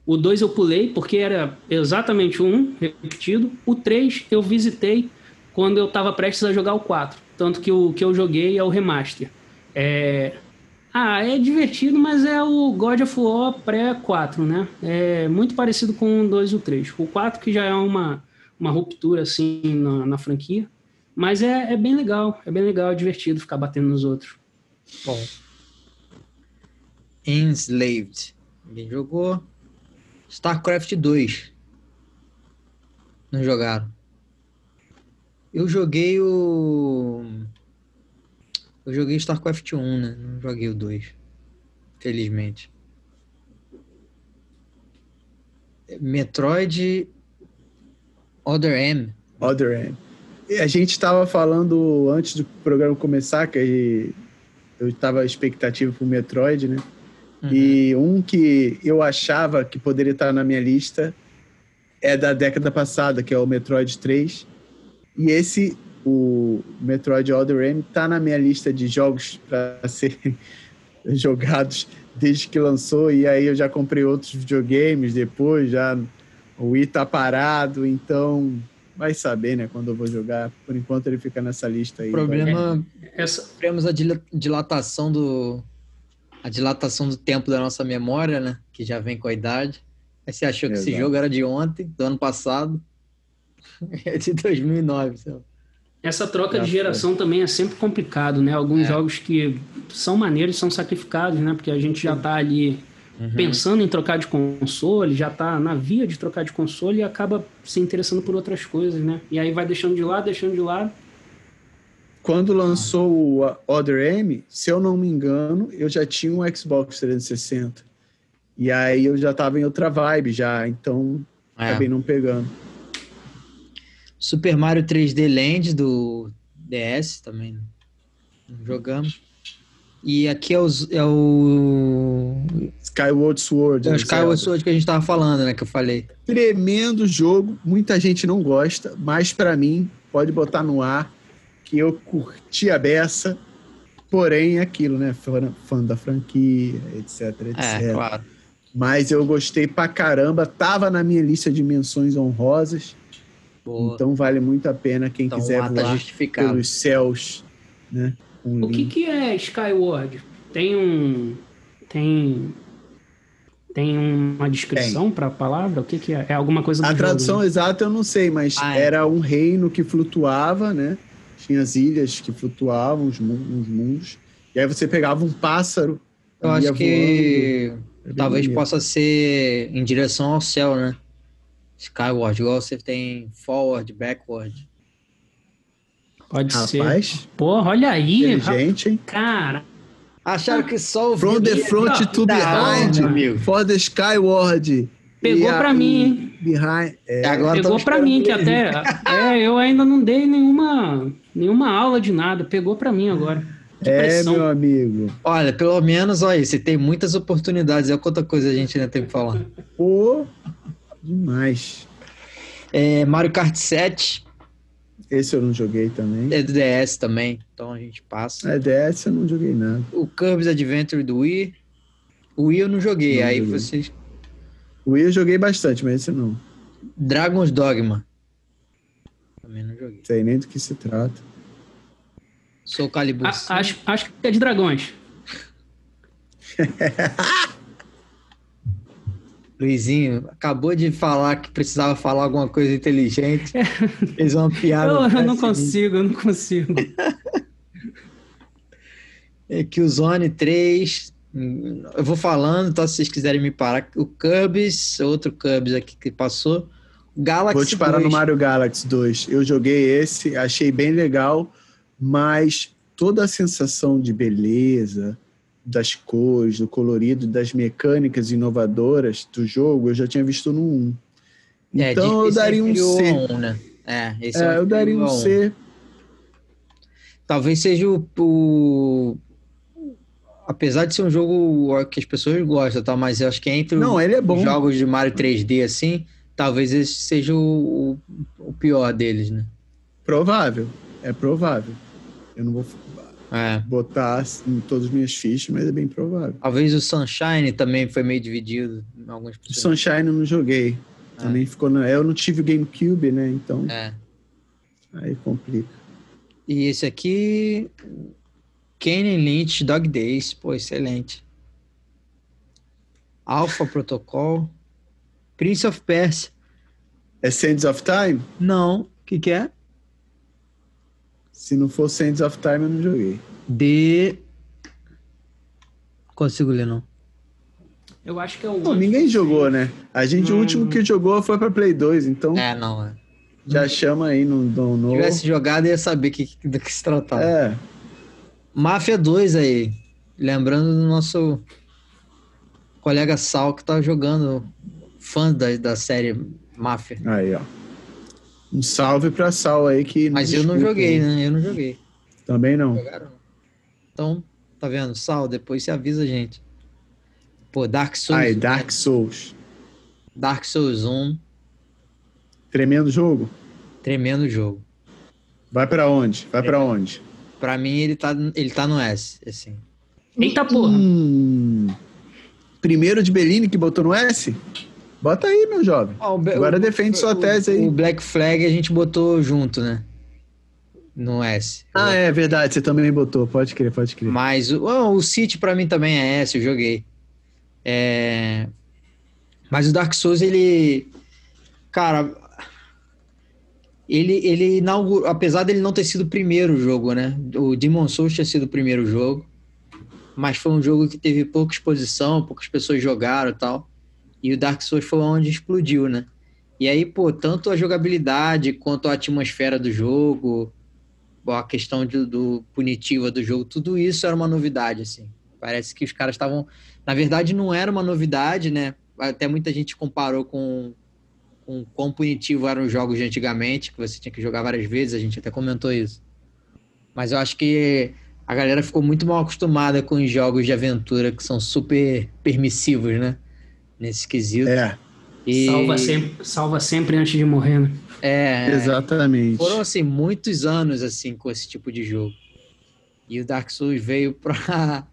O 2 eu pulei porque era exatamente o 1 repetido. O 3 eu visitei quando eu estava prestes a jogar o 4. Tanto que o que eu joguei é o remaster. É, ah, é divertido, mas é o God of War pré-4, né? É muito parecido com o 2 e o 3. O 4 que já é uma, uma ruptura, assim, na, na franquia. Mas é, é bem legal, é bem legal, é divertido ficar batendo nos outros. Bom. Enslaved. Ninguém jogou. StarCraft 2. Não jogaram. Eu joguei o eu joguei StarCraft 1, né? Não joguei o 2. Felizmente. Metroid Other M. Other M. A gente estava falando antes do programa começar que eu estava expectativa para o Metroid, né? Uhum. E um que eu achava que poderia estar na minha lista é da década passada, que é o Metroid 3. E esse o Metroid Other M tá na minha lista de jogos para [LAUGHS] serem jogados desde que lançou e aí eu já comprei outros videogames depois, já o Wii tá parado, então vai saber, né, quando eu vou jogar. Por enquanto ele fica nessa lista aí. O problema é essa sofremos a dilatação do a dilatação do tempo da nossa memória, né, que já vem com a idade. Aí você achou que Exato. esse jogo era de ontem, do ano passado. [LAUGHS] É de 2009, sei lá. Essa troca de geração também é sempre complicado, né? Alguns é. jogos que são maneiros são sacrificados, né? Porque a gente já está ali uhum. pensando em trocar de console, já está na via de trocar de console e acaba se interessando por outras coisas, né? E aí vai deixando de lado, deixando de lado. Quando lançou o Other M, se eu não me engano, eu já tinha um Xbox 360. E aí eu já estava em outra vibe já, então é. acabei não pegando. Super Mario 3D Land do DS também jogamos. E aqui é o, é o... Skyward Sword. É o né, Skyward Sword que a gente tava falando, né? Que eu falei. Tremendo jogo. Muita gente não gosta, mas para mim, pode botar no ar que eu curti a beça. Porém, é aquilo, né? Fã, fã da franquia, etc, etc. É, claro. Mas eu gostei pra caramba. Tava na minha lista de menções honrosas. Boa. Então vale muito a pena quem então, quiser voar pelos céus, né? O que, que é Skyward? Tem um tem tem uma descrição para a palavra? O que, que é? É alguma coisa do A tradução jogo, exata eu não sei, mas ah, é. era um reino que flutuava, né? Tinha as ilhas que flutuavam, os mundos. E aí você pegava um pássaro. Eu acho que voando. talvez possa ser em direção ao céu, né? Skyward, igual você tem forward, backward. Pode Rapaz, ser. Porra, olha aí. Gente, hein? Cara. Acharam que só o From the front to behind, amigo. For the Skyward. Pegou pra mim, hein? Behind, é, Agora Pegou pra mim, que até. [LAUGHS] é, eu ainda não dei nenhuma, nenhuma aula de nada. Pegou pra mim agora. É, meu amigo. Olha, pelo menos, olha, você tem muitas oportunidades. É quanta coisa a gente ainda tem que falar. Pô, demais. É, Mario Kart 7. Esse eu não joguei também. É do DS também, então a gente passa. É DS eu não joguei nada. O Kirby's Adventure do Wii. O Wii eu não joguei, não aí joguei. vocês. O Wii eu joguei bastante, mas esse não. Dragon's Dogma. Também não joguei. Sei nem do que se trata. Sou Calibur. acho, acho que é de dragões. [LAUGHS] Luizinho acabou de falar que precisava falar alguma coisa inteligente. Fez uma piada. eu, eu não consigo, eu não consigo. é que o Zone 3. Eu vou falando, então se vocês quiserem me parar. O Cubs, outro Cubs aqui que passou. Galaxy Vou te parar 2. no Mario Galaxy 2. Eu joguei esse, achei bem legal mas toda a sensação de beleza, das cores, do colorido, das mecânicas inovadoras do jogo, eu já tinha visto no 1. É, então eu daria um C. 1, né? É, esse é, é eu daria um C. Talvez seja o, o, Apesar de ser um jogo que as pessoas gostam, tá? mas eu acho que entre Não, ele é bom. os jogos de Mario 3D assim, talvez esse seja o, o pior deles, né? Provável, é provável. Eu não vou é. botar em todas as minhas fichas, mas é bem provável. Talvez o Sunshine também foi meio dividido. Em algumas o Sunshine eu não joguei. É. Também ficou. No... Eu não tive o GameCube, né? Então. É. Aí complica. E esse aqui. Kenny Lynch Dog Days. Pô, excelente. Alpha Protocol. Prince of Persia. É Sands of Time? Não. O que, que é? Se não for Sands of Time, eu não joguei. De. Consigo ler, não. Eu acho que é o. Não, ninguém jogou, né? A gente, o último que jogou foi pra Play 2, então. É, não, é. Já chama aí no. no, no... Se tivesse jogado, ia saber que, do que se tratava. É. Máfia 2 aí. Lembrando do nosso colega Sal que tá jogando, fã da, da série Máfia. Aí, ó. Um salve pra Sal aí que. Mas eu não joguei, né? Eu não joguei. Também não. Então, tá vendo? Sal, depois você avisa a gente. Pô, Dark Souls. Ai, Dark Souls. Dark Souls 1. Tremendo jogo? Tremendo jogo. Vai para onde? Vai para onde? Pra mim, ele tá, ele tá no S, assim. Eita porra! Hum, primeiro de Bellini que botou no S? Bota aí, meu jovem. Ah, Agora o, defende sua tese aí. O Black Flag a gente botou junto, né? No S. Ah, é verdade, você também botou. Pode crer, pode crer. Mas o, o City pra mim também é S, eu joguei. É... Mas o Dark Souls, ele. Cara. Ele, ele inaugurou. Apesar dele não ter sido o primeiro jogo, né? O Demon Souls tinha sido o primeiro jogo. Mas foi um jogo que teve pouca exposição, poucas pessoas jogaram e tal. E o Dark Souls foi onde explodiu, né? E aí, pô, tanto a jogabilidade quanto a atmosfera do jogo, a questão de, do punitiva do jogo, tudo isso era uma novidade, assim. Parece que os caras estavam. Na verdade, não era uma novidade, né? Até muita gente comparou com, com quão punitivo eram os jogos de antigamente, que você tinha que jogar várias vezes, a gente até comentou isso. Mas eu acho que a galera ficou muito mal acostumada com os jogos de aventura que são super permissivos, né? Nesse quesito. É. E... Salva, sempre, salva sempre antes de morrer, né? É. Exatamente. Foram, assim, muitos anos, assim, com esse tipo de jogo. E o Dark Souls veio [LAUGHS] pra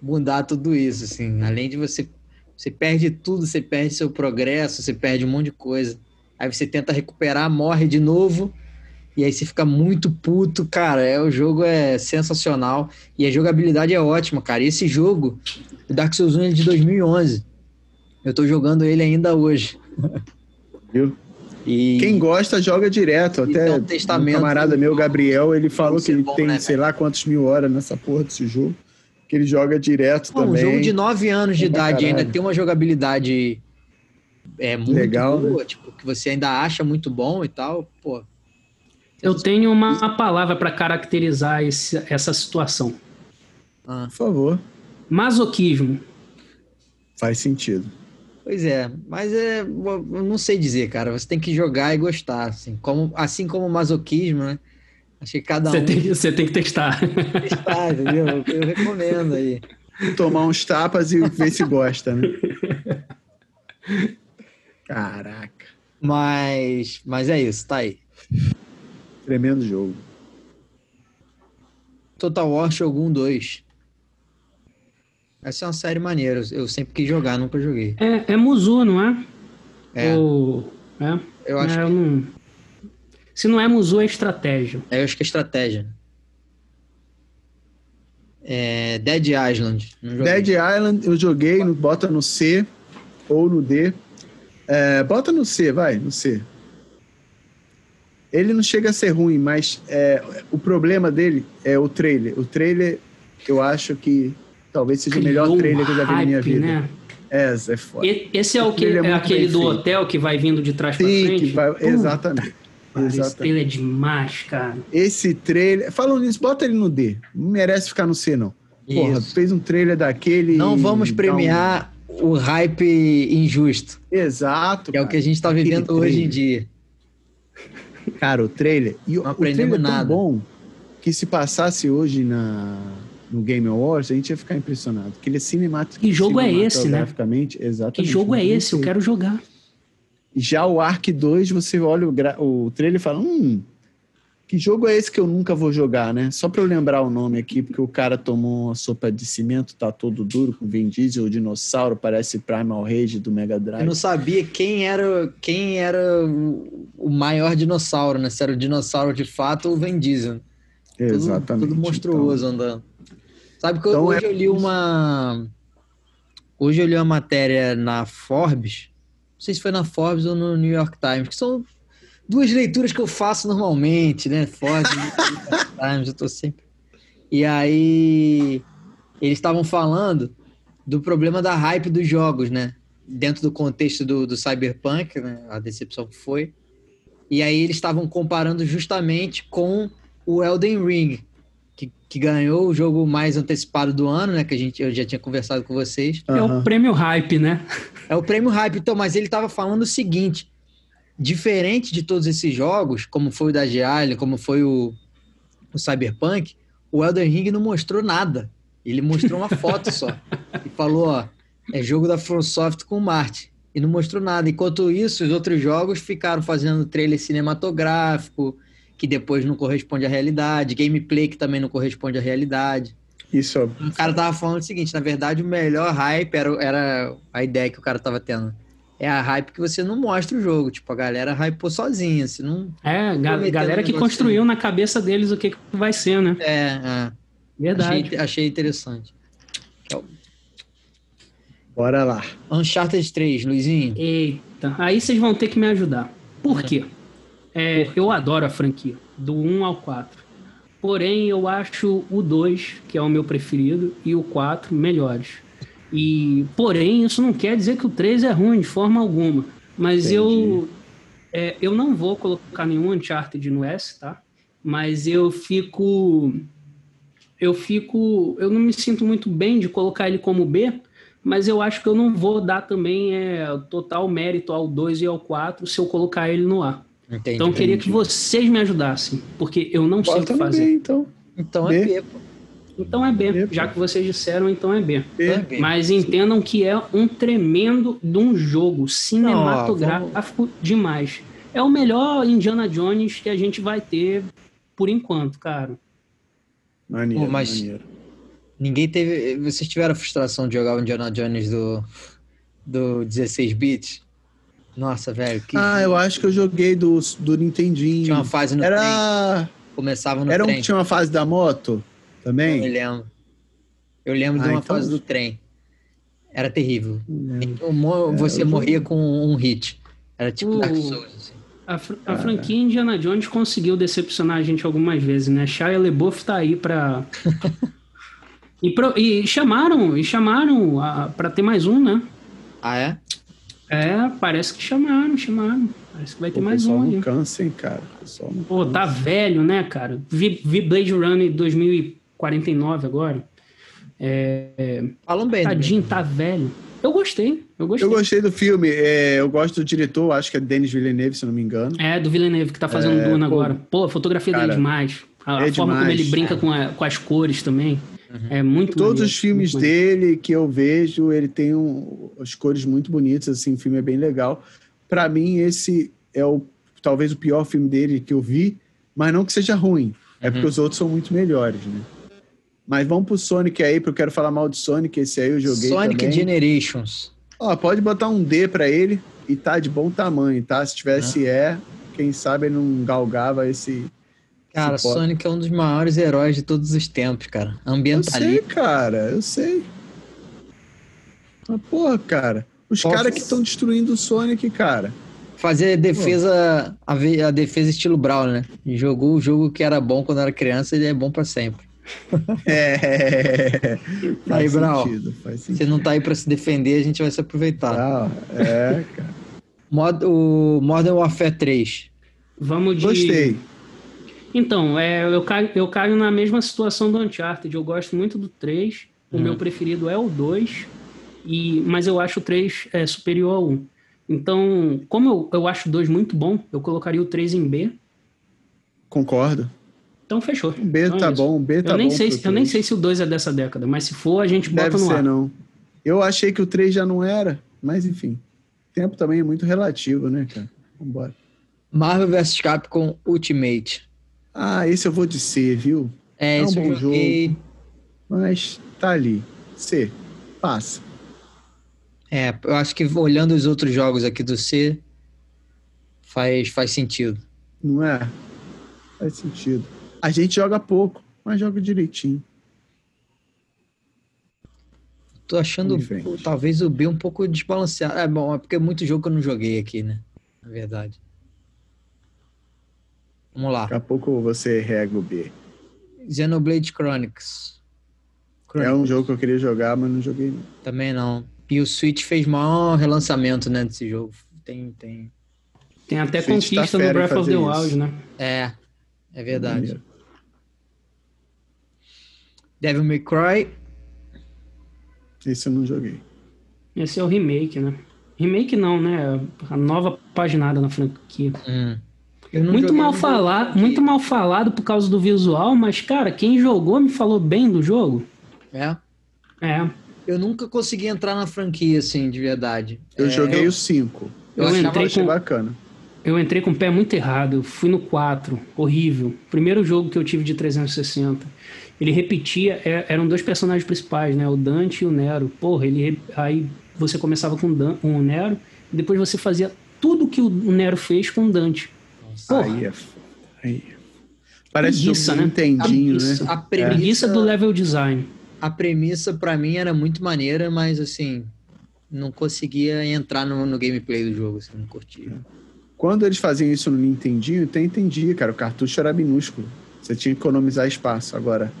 mudar tudo isso, assim. Além de você... Você perde tudo, você perde seu progresso, você perde um monte de coisa. Aí você tenta recuperar, morre de novo, e aí você fica muito puto, cara. É, o jogo é sensacional e a jogabilidade é ótima, cara. E esse jogo, o Dark Souls 1 é de 2011. Eu tô jogando ele ainda hoje. Viu? E... Quem gosta joga direto. Até um testamento, um camarada meu, Gabriel, ele falou que ele bom, tem né, sei lá quantos mil horas nessa porra desse jogo. Que ele joga direto Pô, também. Um jogo de 9 anos de é idade ainda tem uma jogabilidade é muito Legal, boa, né? tipo, que você ainda acha muito bom e tal, pô. Eu tenho uma palavra para caracterizar esse, essa situação. Ah, Por favor. Masoquismo. Faz sentido. Pois é, mas é, eu não sei dizer, cara. Você tem que jogar e gostar, assim, como, assim como o masoquismo, né? Acho que cada Você um tem, que- você tem que testar. testar, [LAUGHS] entendeu? Eu recomendo aí. Tomar uns tapas e ver se gosta, né? Caraca. Mas, mas é isso, tá aí. Tremendo jogo. Total War Shogun 2. Essa é uma série maneira. Eu sempre quis jogar, nunca joguei. É, é Muzu, não é? É, Ou- é? eu acho, É, eu não- Se não é Muzu, é estratégia. eu acho que é estratégia. É, Dead Island. Dead Island eu joguei, no, bota no C ou no D. É, bota no C, vai, no C. Ele não chega a ser ruim, mas é, o problema dele é o trailer. O trailer, eu acho que talvez seja o melhor Criou trailer que eu já vi na minha hype, vida. Né? É, é foda. E- Esse é, O que, é é aquele do feito. hotel que vai vindo de trás pra Sim, frente? que vai- exatamente. cara, esse trailer é demais, cara. Esse trailer. Falando nisso, bota ele no D. Não merece ficar no C, não. Porra, Isso. fez um trailer daquele. Não vamos dá um- premiar o hype injusto, Exato. que é o cara. que a gente está Aquele vivendo hoje em trailer. dia. Cara, o trailer. E o, Não o trailer aprendemos é tão nada. bom que se passasse hoje na, no Game Awards, a gente ia ficar impressionado. Que ele é cinemático. Que jogo é esse, né? Exatamente. Que jogo é esse? Eu quero jogar. Já o Ark 2, você olha o, gra- o trailer e fala: hum, que jogo é esse que eu nunca vou jogar, né? Só pra eu lembrar o nome aqui, porque o cara tomou uma sopa de cimento, tá todo duro, com Vin Diesel, o dinossauro, parece Primal Rage do Mega Eu Drive. não sabia quem era quem era o maior dinossauro, né? Se era o dinossauro de fato ou o Vin Diesel. Tudo, Exatamente. tudo monstruoso andando. Sabe que Então hoje é- eu li uma. Hoje eu li uma matéria na Forbes. Não sei se foi na Forbes ou no New York Times, que são duas leituras que eu faço normalmente, né? Forbes e New York Times, eu tô sempre. E aí eles estavam falando do problema da hype dos jogos, né? Dentro do contexto do, do Cyberpunk, né? A decepção que foi. E aí eles estavam comparando justamente com o Elden Ring, que, que ganhou o jogo mais antecipado do ano, né? Que a gente, eu já tinha conversado com vocês. É o prêmio hype, né? É o prêmio hype, então, mas ele estava falando o seguinte: diferente de todos esses jogos, como foi o da Gialli, como foi o, o Cyberpunk, o Elden Ring não mostrou nada. Ele mostrou uma foto só. [LAUGHS] E falou, ó, é jogo da FromSoft com o Marte. E não mostrou nada. Enquanto isso, os outros jogos ficaram fazendo trailer cinematográfico, que depois não corresponde à realidade, gameplay que também não corresponde à realidade. Isso, ó, O cara tava falando o seguinte, na verdade, o melhor hype era, era a ideia que o cara tava tendo. É a hype que você não mostra o jogo. Tipo, a galera hypou sozinha. Se não. É, ga- galera que negócio construiu na cabeça deles o que, que vai ser, né? É, é. Verdade. Achei, achei interessante. bora lá. Uncharted 3, Luizinho. Eita, aí vocês vão ter que me ajudar. Por quê? É, eu adoro a franquia, do 1 ao 4. Porém, eu acho o 2, que é o meu preferido, e o 4 melhores. E, porém, isso não quer dizer que o 3 é ruim de forma alguma. Mas eu, é, eu não vou colocar nenhum Uncharted no S, tá? Mas eu fico. Eu fico. Eu não me sinto muito bem de colocar ele como B, mas eu acho que eu não vou dar também é, total mérito ao 2 e ao 4 se eu colocar ele no A. Entendi. Então eu queria entendi. que vocês me ajudassem, porque eu não sei o Bota que fazer. B, então. Então é B. B, pô. Então é B, B, já pô. que vocês disseram, então é B. B. Então é B. Mas entendam que é um tremendo de um jogo cinematográfico demais. É o melhor Indiana Jones que a gente vai ter por enquanto, cara. Maneiro, Pô, mas- maneiro. Ninguém teve. Vocês tiveram a frustração de jogar o Indiana Jones do, do 16 bits? Nossa, velho. Que Ah, eu acho que eu joguei do, do Nintendinho. Tinha uma fase no trem. Era, Começava no era um trem. que tinha uma fase da moto Eu me também? lembro. Eu lembro Ah, de uma então- fase do trem. Era terrível. Não lembro. O mo- Você eu vou- morria com um hit. Era tipo Uh. Dark Souls. Assim. A, fr- a franquia Indiana Jones conseguiu decepcionar a gente algumas vezes, né? Shia LaBeouf tá aí pra... [LAUGHS] e, pro- e chamaram, e chamaram a- pra ter mais um, né? Ah, é? É, parece que chamaram, chamaram. Parece que vai ter Pô, mais um. Não cansa, hein, cara. Não Pô, tá velho, né, cara? Vi, vi Blade Runner 2049 agora. É, Falam bem. Tadinho, tá velho. Eu gostei, eu gostei. Eu gostei do filme. É, eu gosto do diretor, acho que é Denis Villeneuve, se não me engano. É, do Villeneuve, que tá fazendo é, Duna pô, agora. Pô, a fotografia cara, dele é demais. A, é forma demais, como ele brinca com, a, com as cores também. Uhum. É muito Todos maneiro, os filmes dele que eu vejo, ele tem um, as cores muito bonitas, assim, o filme é bem legal. Para mim, esse é o talvez o pior filme dele que eu vi, mas não que seja ruim. É uhum. porque os outros são muito melhores, né? Mas vamos pro Sonic aí, porque eu quero falar mal de Sonic, esse aí eu joguei Sonic também. Generations. Ó, pode botar um D para ele e tá de bom tamanho, tá? Se tivesse é, quem sabe ele não galgava esse Cara, Sonic é um dos maiores heróis de todos os tempos, cara. Ambientalista. Eu sei, cara, eu sei. Mas, porra, cara. Os caras que estão destruindo o Sonic, cara. Fazer defesa, a, a, defesa estilo Brawl, né? Jogou o jogo que era bom quando era criança, ele é bom para sempre. [LAUGHS] É. [LAUGHS] aí, Brawl. Você não tá aí para se defender, a gente vai se aproveitar. Ah, é, cara. [LAUGHS] Mod, o Modern Warfare 3. Vamos de. Gostei. Então, é, eu, caio, eu caio na mesma situação do Uncharted. Eu gosto muito do 3. O hum. meu preferido é o 2. E, mas eu acho o 3 é, superior ao 1. Então, como eu, eu acho o 2 muito bom, eu colocaria o 3 em B. Concordo. Então fechou. O B então, tá é bom, o B tá eu nem bom. Sei, eu nem sei se o 2 é dessa década, mas se for, a gente bota Deve no ser, ar. não. Eu achei que o 3 já não era, mas enfim. Tempo também é muito relativo, né, cara? Vambora. Marvel vs Capcom Ultimate. Ah, esse eu vou de C, viu? É, é um bom jogo. Mas tá ali. C. Passa. É, eu acho que olhando os outros jogos aqui do C, faz, faz sentido. Não é? Faz sentido. A gente joga pouco, mas joga direitinho. Tô achando talvez o B um pouco desbalanceado. É bom, é porque é muito jogo que eu não joguei aqui, né? Na verdade. Vamos lá. Daqui a pouco você rega o B. Xenoblade Chronicles. Chronicles. É um jogo que eu queria jogar, mas não joguei. Também não. E o Switch fez maior relançamento, né, desse jogo. Tem, tem. Tem até tá conquista tá no Breath of the Wild, né? É, é verdade. Devil May Cry. Esse eu não joguei. Esse é o remake, né? Remake não, né? A nova paginada na franquia. Hum muito mal falado, muito mal falado por causa do visual, mas cara, quem jogou me falou bem do jogo. É. É. Eu nunca consegui entrar na franquia assim, de verdade. Eu é, joguei eu, o 5. Eu, eu entrei com bacana. Eu entrei com o pé muito errado, eu fui no 4, horrível. Primeiro jogo que eu tive de 360. Ele repetia, é, eram dois personagens principais, né? O Dante e o Nero. Porra, ele aí você começava com, Dan, com o Nero, e depois você fazia tudo que o Nero fez com o Dante. Porra. Aí é aí. Parece preguiça, né? Entendinho, a né? A preguiça é. do level design. A premissa para mim era muito maneira, mas assim, não conseguia entrar no, no gameplay do jogo, assim, não curtia. Quando eles faziam isso no Nintendinho, até entendia, cara. O cartucho era minúsculo. Você tinha que economizar espaço. Agora,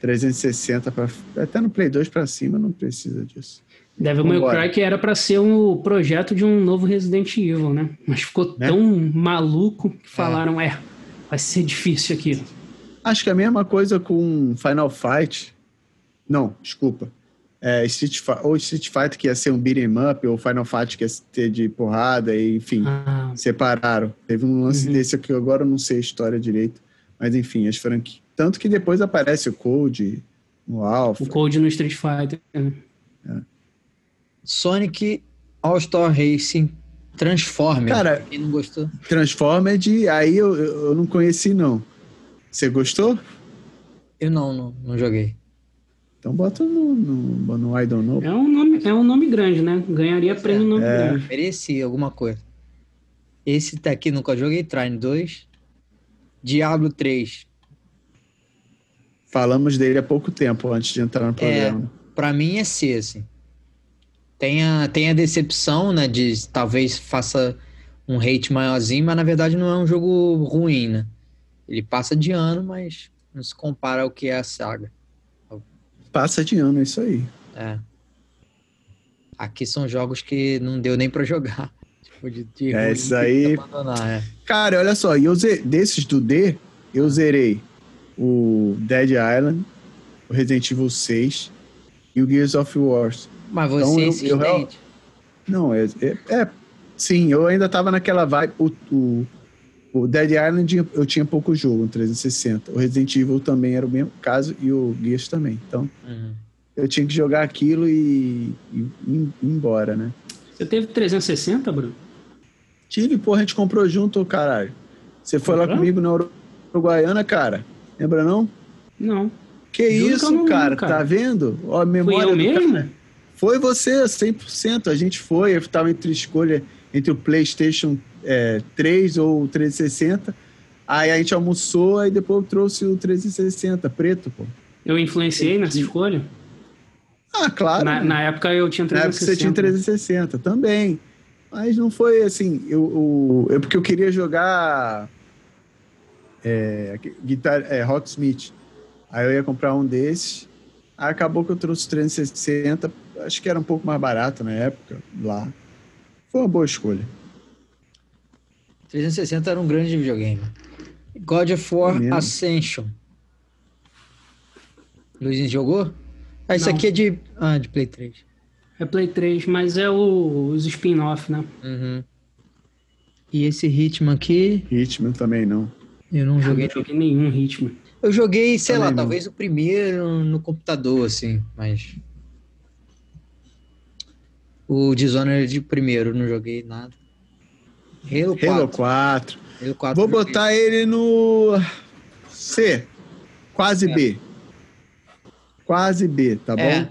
360 para até no Play 2 para cima não precisa disso. Devil May Cry que era para ser um projeto de um novo Resident Evil, né? Mas ficou né? tão maluco que falaram, é. é, vai ser difícil aqui. Acho que é a mesma coisa com Final Fight. Não, desculpa. É, Street ou Street Fighter que ia ser um beat'em up, ou Final Fight que ia ter de porrada, e, enfim, ah. separaram. Teve um lance uhum. desse aqui, agora eu não sei a história direito, mas enfim, as franquias. Tanto que depois aparece o Code no Alpha. O Code no Street Fighter, né? É. Sonic All-Star Racing Transformer. Cara, quem não gostou? Transformed, aí eu, eu não conheci, não. Você gostou? Eu não, não, não joguei. Então bota no, no, no I don't know. É um nome, é um nome grande, né? Ganharia prêmio nome é. grande. Merecia alguma coisa. Esse daqui nunca joguei, Trine 2. Diablo 3. Falamos dele há pouco tempo, antes de entrar no é, programa. É, pra mim é C, assim tem a, tem a decepção, né, de talvez faça um hate maiorzinho, mas na verdade não é um jogo ruim, né? Ele passa de ano, mas não se compara ao que é a saga. Passa de ano, é isso aí. É. Aqui são jogos que não deu nem para jogar. [LAUGHS] Tipo, de, de é, isso aí. É. Cara, olha só, eu desses do D, eu zerei o Dead Island, o Resident Evil 6 e o Gears of War. Mas você então, eu, eu, Não, é, é, é, Sim, eu ainda tava naquela vibe. O, o, o, Dead Island eu tinha pouco jogo no 360. O Resident Evil também era o mesmo caso e o Gears também. Então, uhum. eu tinha que jogar aquilo e, e, e ir embora, né? Você teve 360, Bruno? Tive, porra, a gente comprou junto, caralho. Você foi Comprou? lá comigo na Uruguaiana, cara. Lembra não? Não. Que Juro isso, que não, cara, cara, Tá vendo? Ó, a memória Foi eu mesmo? Cara. Foi você, 100%. A gente foi, eu tava entre escolha entre o PlayStation é, 3 ou o 360. Aí a gente almoçou e depois eu trouxe o 360 preto, pô. Eu influenciei nessa escolha? Ah, claro. Na, na, época eu tinha 360. Na época você tinha 360 também. Mas não foi assim. Eu, eu, porque eu queria jogar é, guitar, é, Rocksmith. Aí eu ia comprar um desses. Aí acabou que eu trouxe 360. Acho que era um pouco mais barato na época, lá. Foi uma boa escolha. 360 era um grande videogame. God of War é Ascension. Luizinho jogou? Ah, isso Não. aqui é de. Ah, de Play 3. É Play 3, mas é o, os spin-off, né? Uhum. E esse ritmo aqui. Ritmo também não. Eu não joguei. Eu não joguei nenhum ritmo. Eu joguei, sei também lá, não. talvez o primeiro no computador, assim, mas. O Dishonored primeiro, não joguei nada. Halo 4. Halo 4. Halo 4 Vou botar ele no C. Quase é. B. Quase B, tá bom? É.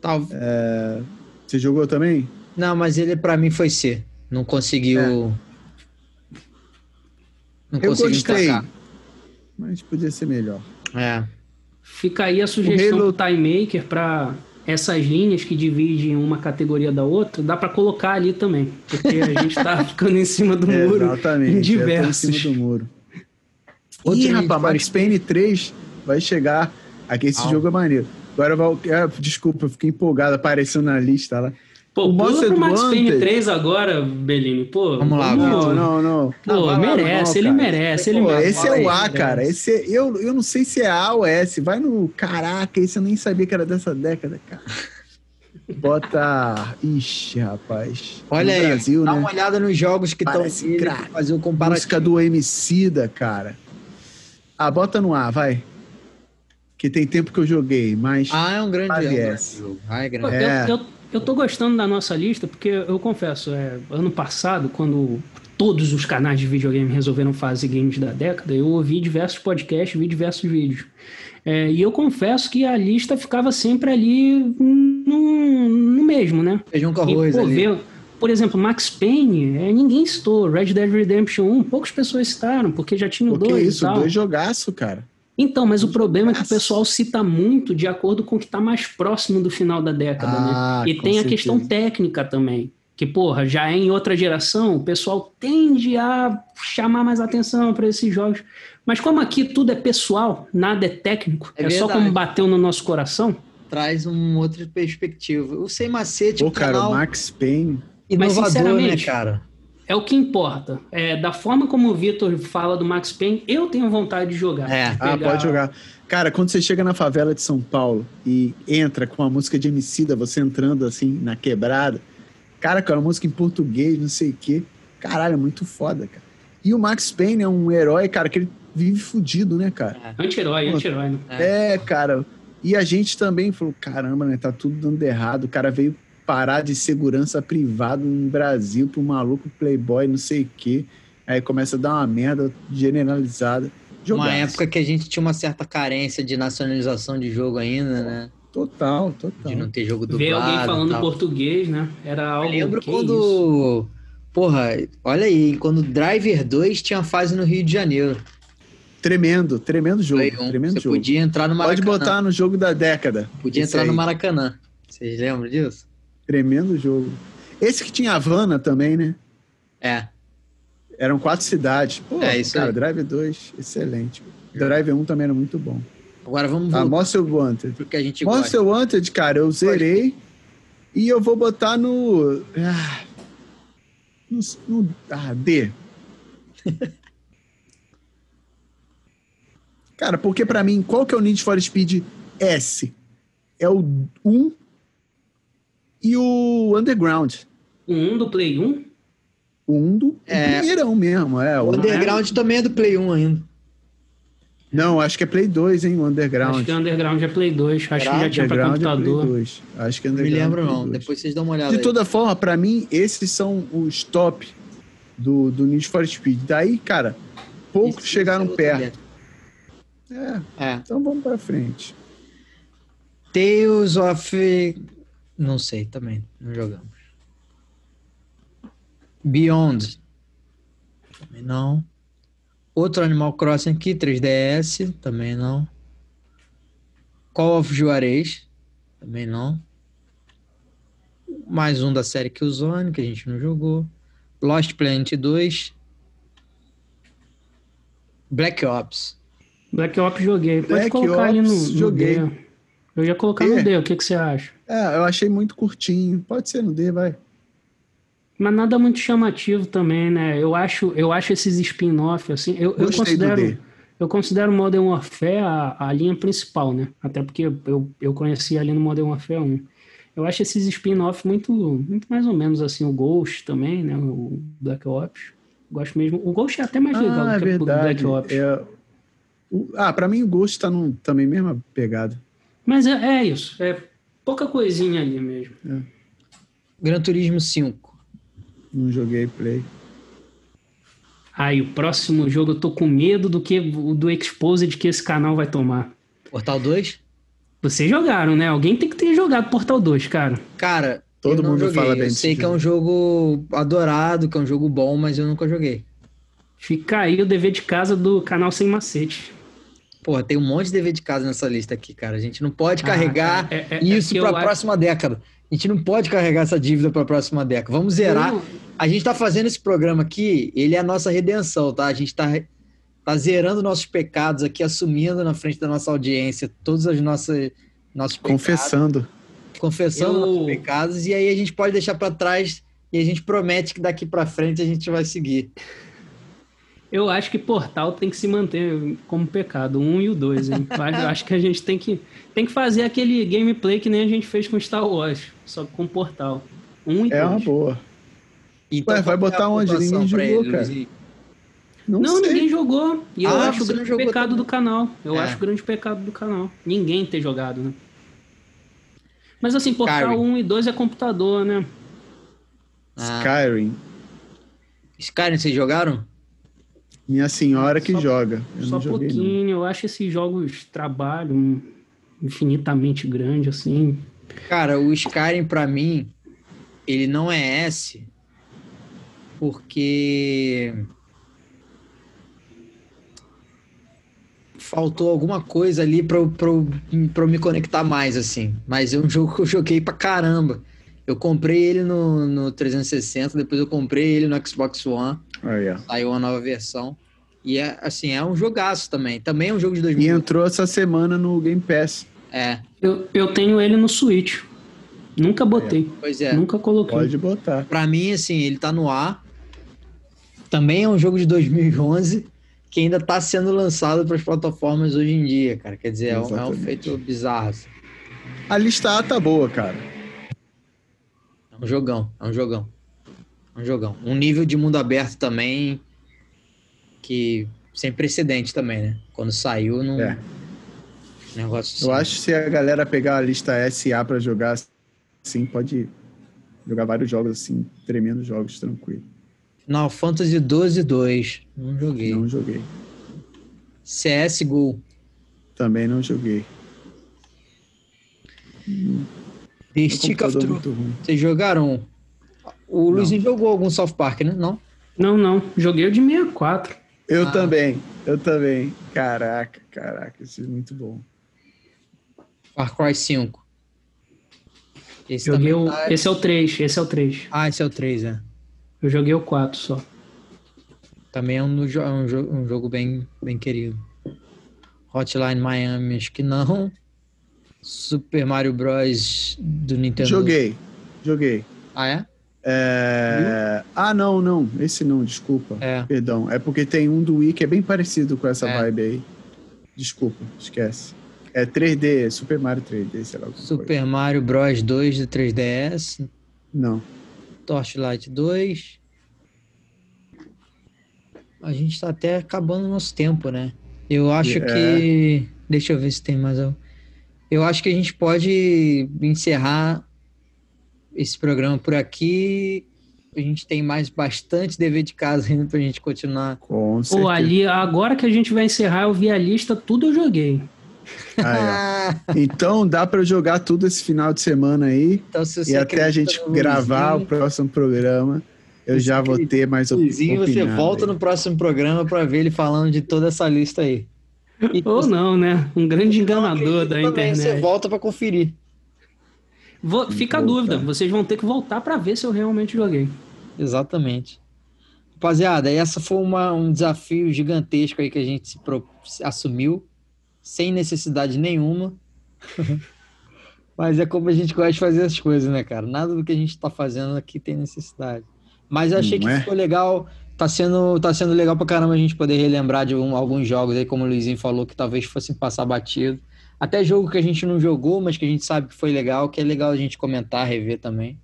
Tal... É... Você jogou também? Não, mas ele para mim foi C. Não conseguiu. É. Não Eu consegui gostei. Encaixar. Mas podia ser melhor. É. Fica aí a sugestão Halo... do Time Maker para essas linhas que dividem uma categoria da outra, dá para colocar ali também, porque a gente tá [LAUGHS] ficando em cima do muro Exatamente, em diversos. em cima do muro. Outro Ih, rapaz, Max Payne 3 vai chegar. Aqui esse ah. jogo é maneiro. Agora, eu é, desculpa, eu fiquei empolgado, apareceu na lista lá. Pô, o pula pro Max Payne 3 agora, Bellini. Pô, vamos lá, Não, não, não. Pô, não, merece, não, ele merece, ele Pô, merece. Esse é o A, cara. Esse é, eu, eu não sei se é A ou S. Vai no. Caraca, esse eu nem sabia que era dessa década, cara. Bota. Ixi, rapaz. Olha no aí, Brasil, dá né? uma olhada nos jogos que estão fazer o comparativo. Música do Emicida, cara. Ah, bota no A, vai que tem tempo que eu joguei, mas. Ah, é um grande, jogo. Ah, é grande. É. Eu, eu, eu tô gostando da nossa lista, porque eu confesso, é, ano passado, quando todos os canais de videogame resolveram fazer games da década, eu ouvi diversos podcasts, vi diversos vídeos. É, e eu confesso que a lista ficava sempre ali no, no mesmo, né? Feijão com arroz e, pô, ali. Ver, por exemplo, Max Payne, é, ninguém citou. Red Dead Redemption 1, poucas pessoas citaram, porque já tinha o dois. Que isso, dois jogaço, cara. Então, mas o problema é que o pessoal cita muito de acordo com o que está mais próximo do final da década, né? ah, né? E tem certeza. a questão técnica também. Que, porra, já é em outra geração, o pessoal tende a chamar mais atenção para esses jogos. Mas como aqui tudo é pessoal, nada é técnico, é, é só como bateu no nosso coração. Traz um outra perspectiva. O Sem Macete, Pô, o cara, canal... o Max Payne... Inovador, né, cara? É o que importa. É, da forma como o Vitor fala do Max Payne, eu tenho vontade de jogar. É. De pegar... Ah, pode jogar. Cara, quando você chega na favela de São Paulo e entra com a música de Emicida, você entrando assim na quebrada, cara, com a música em português, não sei o quê. Caralho, é muito foda, cara. E o Max Payne é um herói, cara, que ele vive fudido, né, cara? É. Anti-herói, anti-herói, né? É, cara. E a gente também falou, caramba, né? Tá tudo dando errado. O cara veio parar de segurança privado no Brasil pro maluco playboy, não sei o quê. Aí começa a dar uma merda generalizada. Jogaço. Uma época que a gente tinha uma certa carência de nacionalização de jogo ainda, né? Total, total. De não ter jogo dublado. Ver alguém falando tal. português, né? Era algo. Eu lembro quando. Isso? Porra, olha aí, quando Driver 2 tinha fase no Rio de Janeiro. Tremendo, tremendo jogo. Um. Tremendo Você jogo. podia entrar no Maracanã. Pode botar no jogo da década. Podia entrar aí. no Maracanã. Vocês lembram disso? Tremendo jogo. Esse que tinha Havana também, né? É. Eram quatro cidades. Pô, é isso cara, aí. Drive 2, excelente. Drive 1 também era muito bom. Agora vamos tá, Monster Wanted. Porque a gente Monster gosta. Wanted, cara, eu zerei. E eu vou botar no. Ah, no, no ah, D. [LAUGHS] Cara, porque para mim, qual que é o Need for Speed S? É o 1 e o Underground. O 1 do Play 1? O 1 do é, primeirão mesmo, é. O, o Underground é. também é do Play 1 ainda. Não, acho que é Play 2, hein, o Underground. Acho que o Underground é Play 2, acho que já tinha pra computador. É Play Acho que é Underground. Me lembro é não, depois vocês dão uma olhada De aí. toda forma, para mim, esses são os top do, do Need for Speed. Daí, cara, poucos Isso chegaram perto. É, é. Então vamos para frente. Tales of. Não sei também, não jogamos. Beyond. Também não. Outro Animal Crossing aqui, 3DS. Também não. Call of Juarez. Também não. Mais um da série Killzone, que a gente não jogou. Lost Planet 2. Black Ops. Black Ops joguei. Pode Black colocar Ops, ali no, no joguei. Eu ia colocar D. no D, o que, que você acha? É, eu achei muito curtinho. Pode ser no D, vai. Mas nada muito chamativo também, né? Eu acho, eu acho esses spin-off, assim, eu, eu considero. Eu considero Modern Warfare a, a linha principal, né? Até porque eu, eu conheci ali no Modern Warfare 1. Eu acho esses spin-off muito, muito mais ou menos assim, o Ghost também, né? O Black Ops. Gosto mesmo. O Ghost é até mais legal ah, do que é o Black Ops. É... O... Ah, pra mim o Ghost tá no, também mesma pegada. Mas é, é isso. É pouca coisinha ali mesmo. É. Gran Turismo 5. Não joguei Play. Aí, o próximo jogo eu tô com medo do que do Exposed que esse canal vai tomar. Portal 2? Vocês jogaram, né? Alguém tem que ter jogado Portal 2, cara. Cara, todo mundo joguei. fala bem Eu sei que jogo. é um jogo adorado, que é um jogo bom, mas eu nunca joguei. Fica aí o dever de casa do canal Sem Macete. Pô, tem um monte de dever de casa nessa lista aqui, cara. A gente não pode ah, carregar é, é, é isso para a próxima acho... década. A gente não pode carregar essa dívida para a próxima década. Vamos zerar. A gente está fazendo esse programa aqui, ele é a nossa redenção, tá? A gente está tá zerando nossos pecados aqui, assumindo na frente da nossa audiência todos os nossos, nossos Confessando. Pecados, confessando Eu... nossos pecados, e aí a gente pode deixar para trás e a gente promete que daqui para frente a gente vai seguir. Eu acho que Portal tem que se manter como pecado, um e o dois, hein? [LAUGHS] Eu acho que a gente tem que, tem que fazer aquele gameplay que nem a gente fez com Star Wars, só com Portal. Um e é dois. uma boa. Então, Ué, vai botar onde? Ninguém jogou, ele, cara. Não, não ninguém jogou. E eu ah, acho o grande pecado também. do canal. Eu é. acho o grande pecado do canal. Ninguém ter jogado, né? Mas assim, Portal Skyrim. 1 e 2 é computador, né? Ah. Skyrim. Skyrim, vocês jogaram? Minha senhora que só, joga. Eu só pouquinho. Não. Eu acho esses jogos trabalho infinitamente grande, assim. Cara, o Skyrim, para mim, ele não é S, porque faltou alguma coisa ali para eu me conectar mais, assim. Mas é um jogo que eu joguei pra caramba. Eu comprei ele no, no 360, depois eu comprei ele no Xbox One. Oh, yeah. Saiu uma nova versão. E é assim, é um jogaço também. Também é um jogo de 2000. E entrou essa semana no Game Pass. É. Eu, eu tenho ele no Switch. Nunca botei. Pois é. Nunca coloquei. Pode botar. Pra mim, assim, ele tá no ar. Também é um jogo de 2011 que ainda tá sendo lançado para as plataformas hoje em dia, cara. Quer dizer, é um, é um, feito bizarro. Assim. A lista A tá boa, cara. É um jogão, é um jogão. Um jogão. Um nível de mundo aberto também que sem precedente também, né? Quando saiu, não. É. Negócio assim. Eu acho que se a galera pegar a lista SA para jogar, assim, pode jogar vários jogos assim, tremendos jogos, tranquilo. Final Fantasy 12 2. Não joguei. Não joguei. CSGO. Também não joguei. The Stick of Truth. Vocês jogaram? O Luizinho jogou algum South Park, né? Não? Não, não. Joguei o de 64. Eu ah. também, eu também. Caraca, caraca, isso é muito bom. Far Cry 5. Esse, joguei o, tá... esse é o 3, esse é o 3. Ah, esse é o 3, é. Eu joguei o 4 só. Também é um, um, jogo, um jogo bem, bem querido. Hotline Miami, acho que não. Super Mario Bros. do Nintendo. Joguei. Joguei. Ah, é? É... Ah, não, não. Esse não, desculpa. É. Perdão. É porque tem um do Wii que é bem parecido com essa é. vibe aí. Desculpa, esquece. É 3D, Super Mario 3D, sei lá. Super coisa. Mario Bros 2 do 3DS. Não. Torchlight 2. A gente tá até acabando o nosso tempo, né? Eu acho é. que. Deixa eu ver se tem mais algo. Eu acho que a gente pode encerrar esse programa por aqui. A gente tem mais bastante dever de casa ainda pra gente continuar. Com certeza. Pô, ali, agora que a gente vai encerrar, eu vi a lista, tudo eu joguei. Ah, [LAUGHS] é. Então dá para jogar tudo esse final de semana aí. Então, e até a gente gravar o próximo programa, eu já vou ter mais opinião. Você volta aí. no próximo programa para ver ele falando de toda essa lista aí. E Ou você... não, né? Um grande enganador da internet. Você volta para conferir. Vou, fica a dúvida, vocês vão ter que voltar para ver se eu realmente joguei. Exatamente. Rapaziada, essa foi uma, um desafio gigantesco aí que a gente se pro, assumiu sem necessidade nenhuma. [LAUGHS] Mas é como a gente gosta de fazer as coisas, né, cara? Nada do que a gente está fazendo aqui tem necessidade. Mas eu achei Não que é? ficou legal. Tá sendo, tá sendo legal pra caramba a gente poder relembrar de um, alguns jogos aí, como o Luizinho falou, que talvez fossem passar batido. Até jogo que a gente não jogou, mas que a gente sabe que foi legal, que é legal a gente comentar, rever também.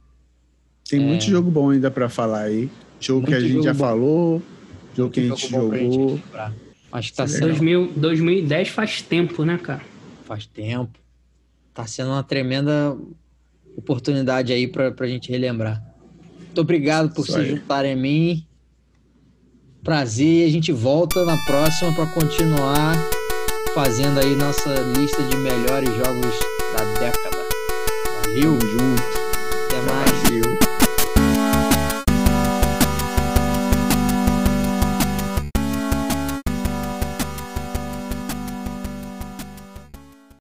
Tem é... muito jogo bom ainda para falar aí. Jogo muito que a gente já bom. falou, jogo muito que a gente jogou. Acho que tá sendo. 2000, 2010 faz tempo, né, cara? Faz tempo. Tá sendo uma tremenda oportunidade aí pra, pra gente relembrar. Muito obrigado por Isso se aí. juntarem a mim. Prazer. A gente volta na próxima para continuar fazendo aí nossa lista de melhores jogos da década. Valeu, junto.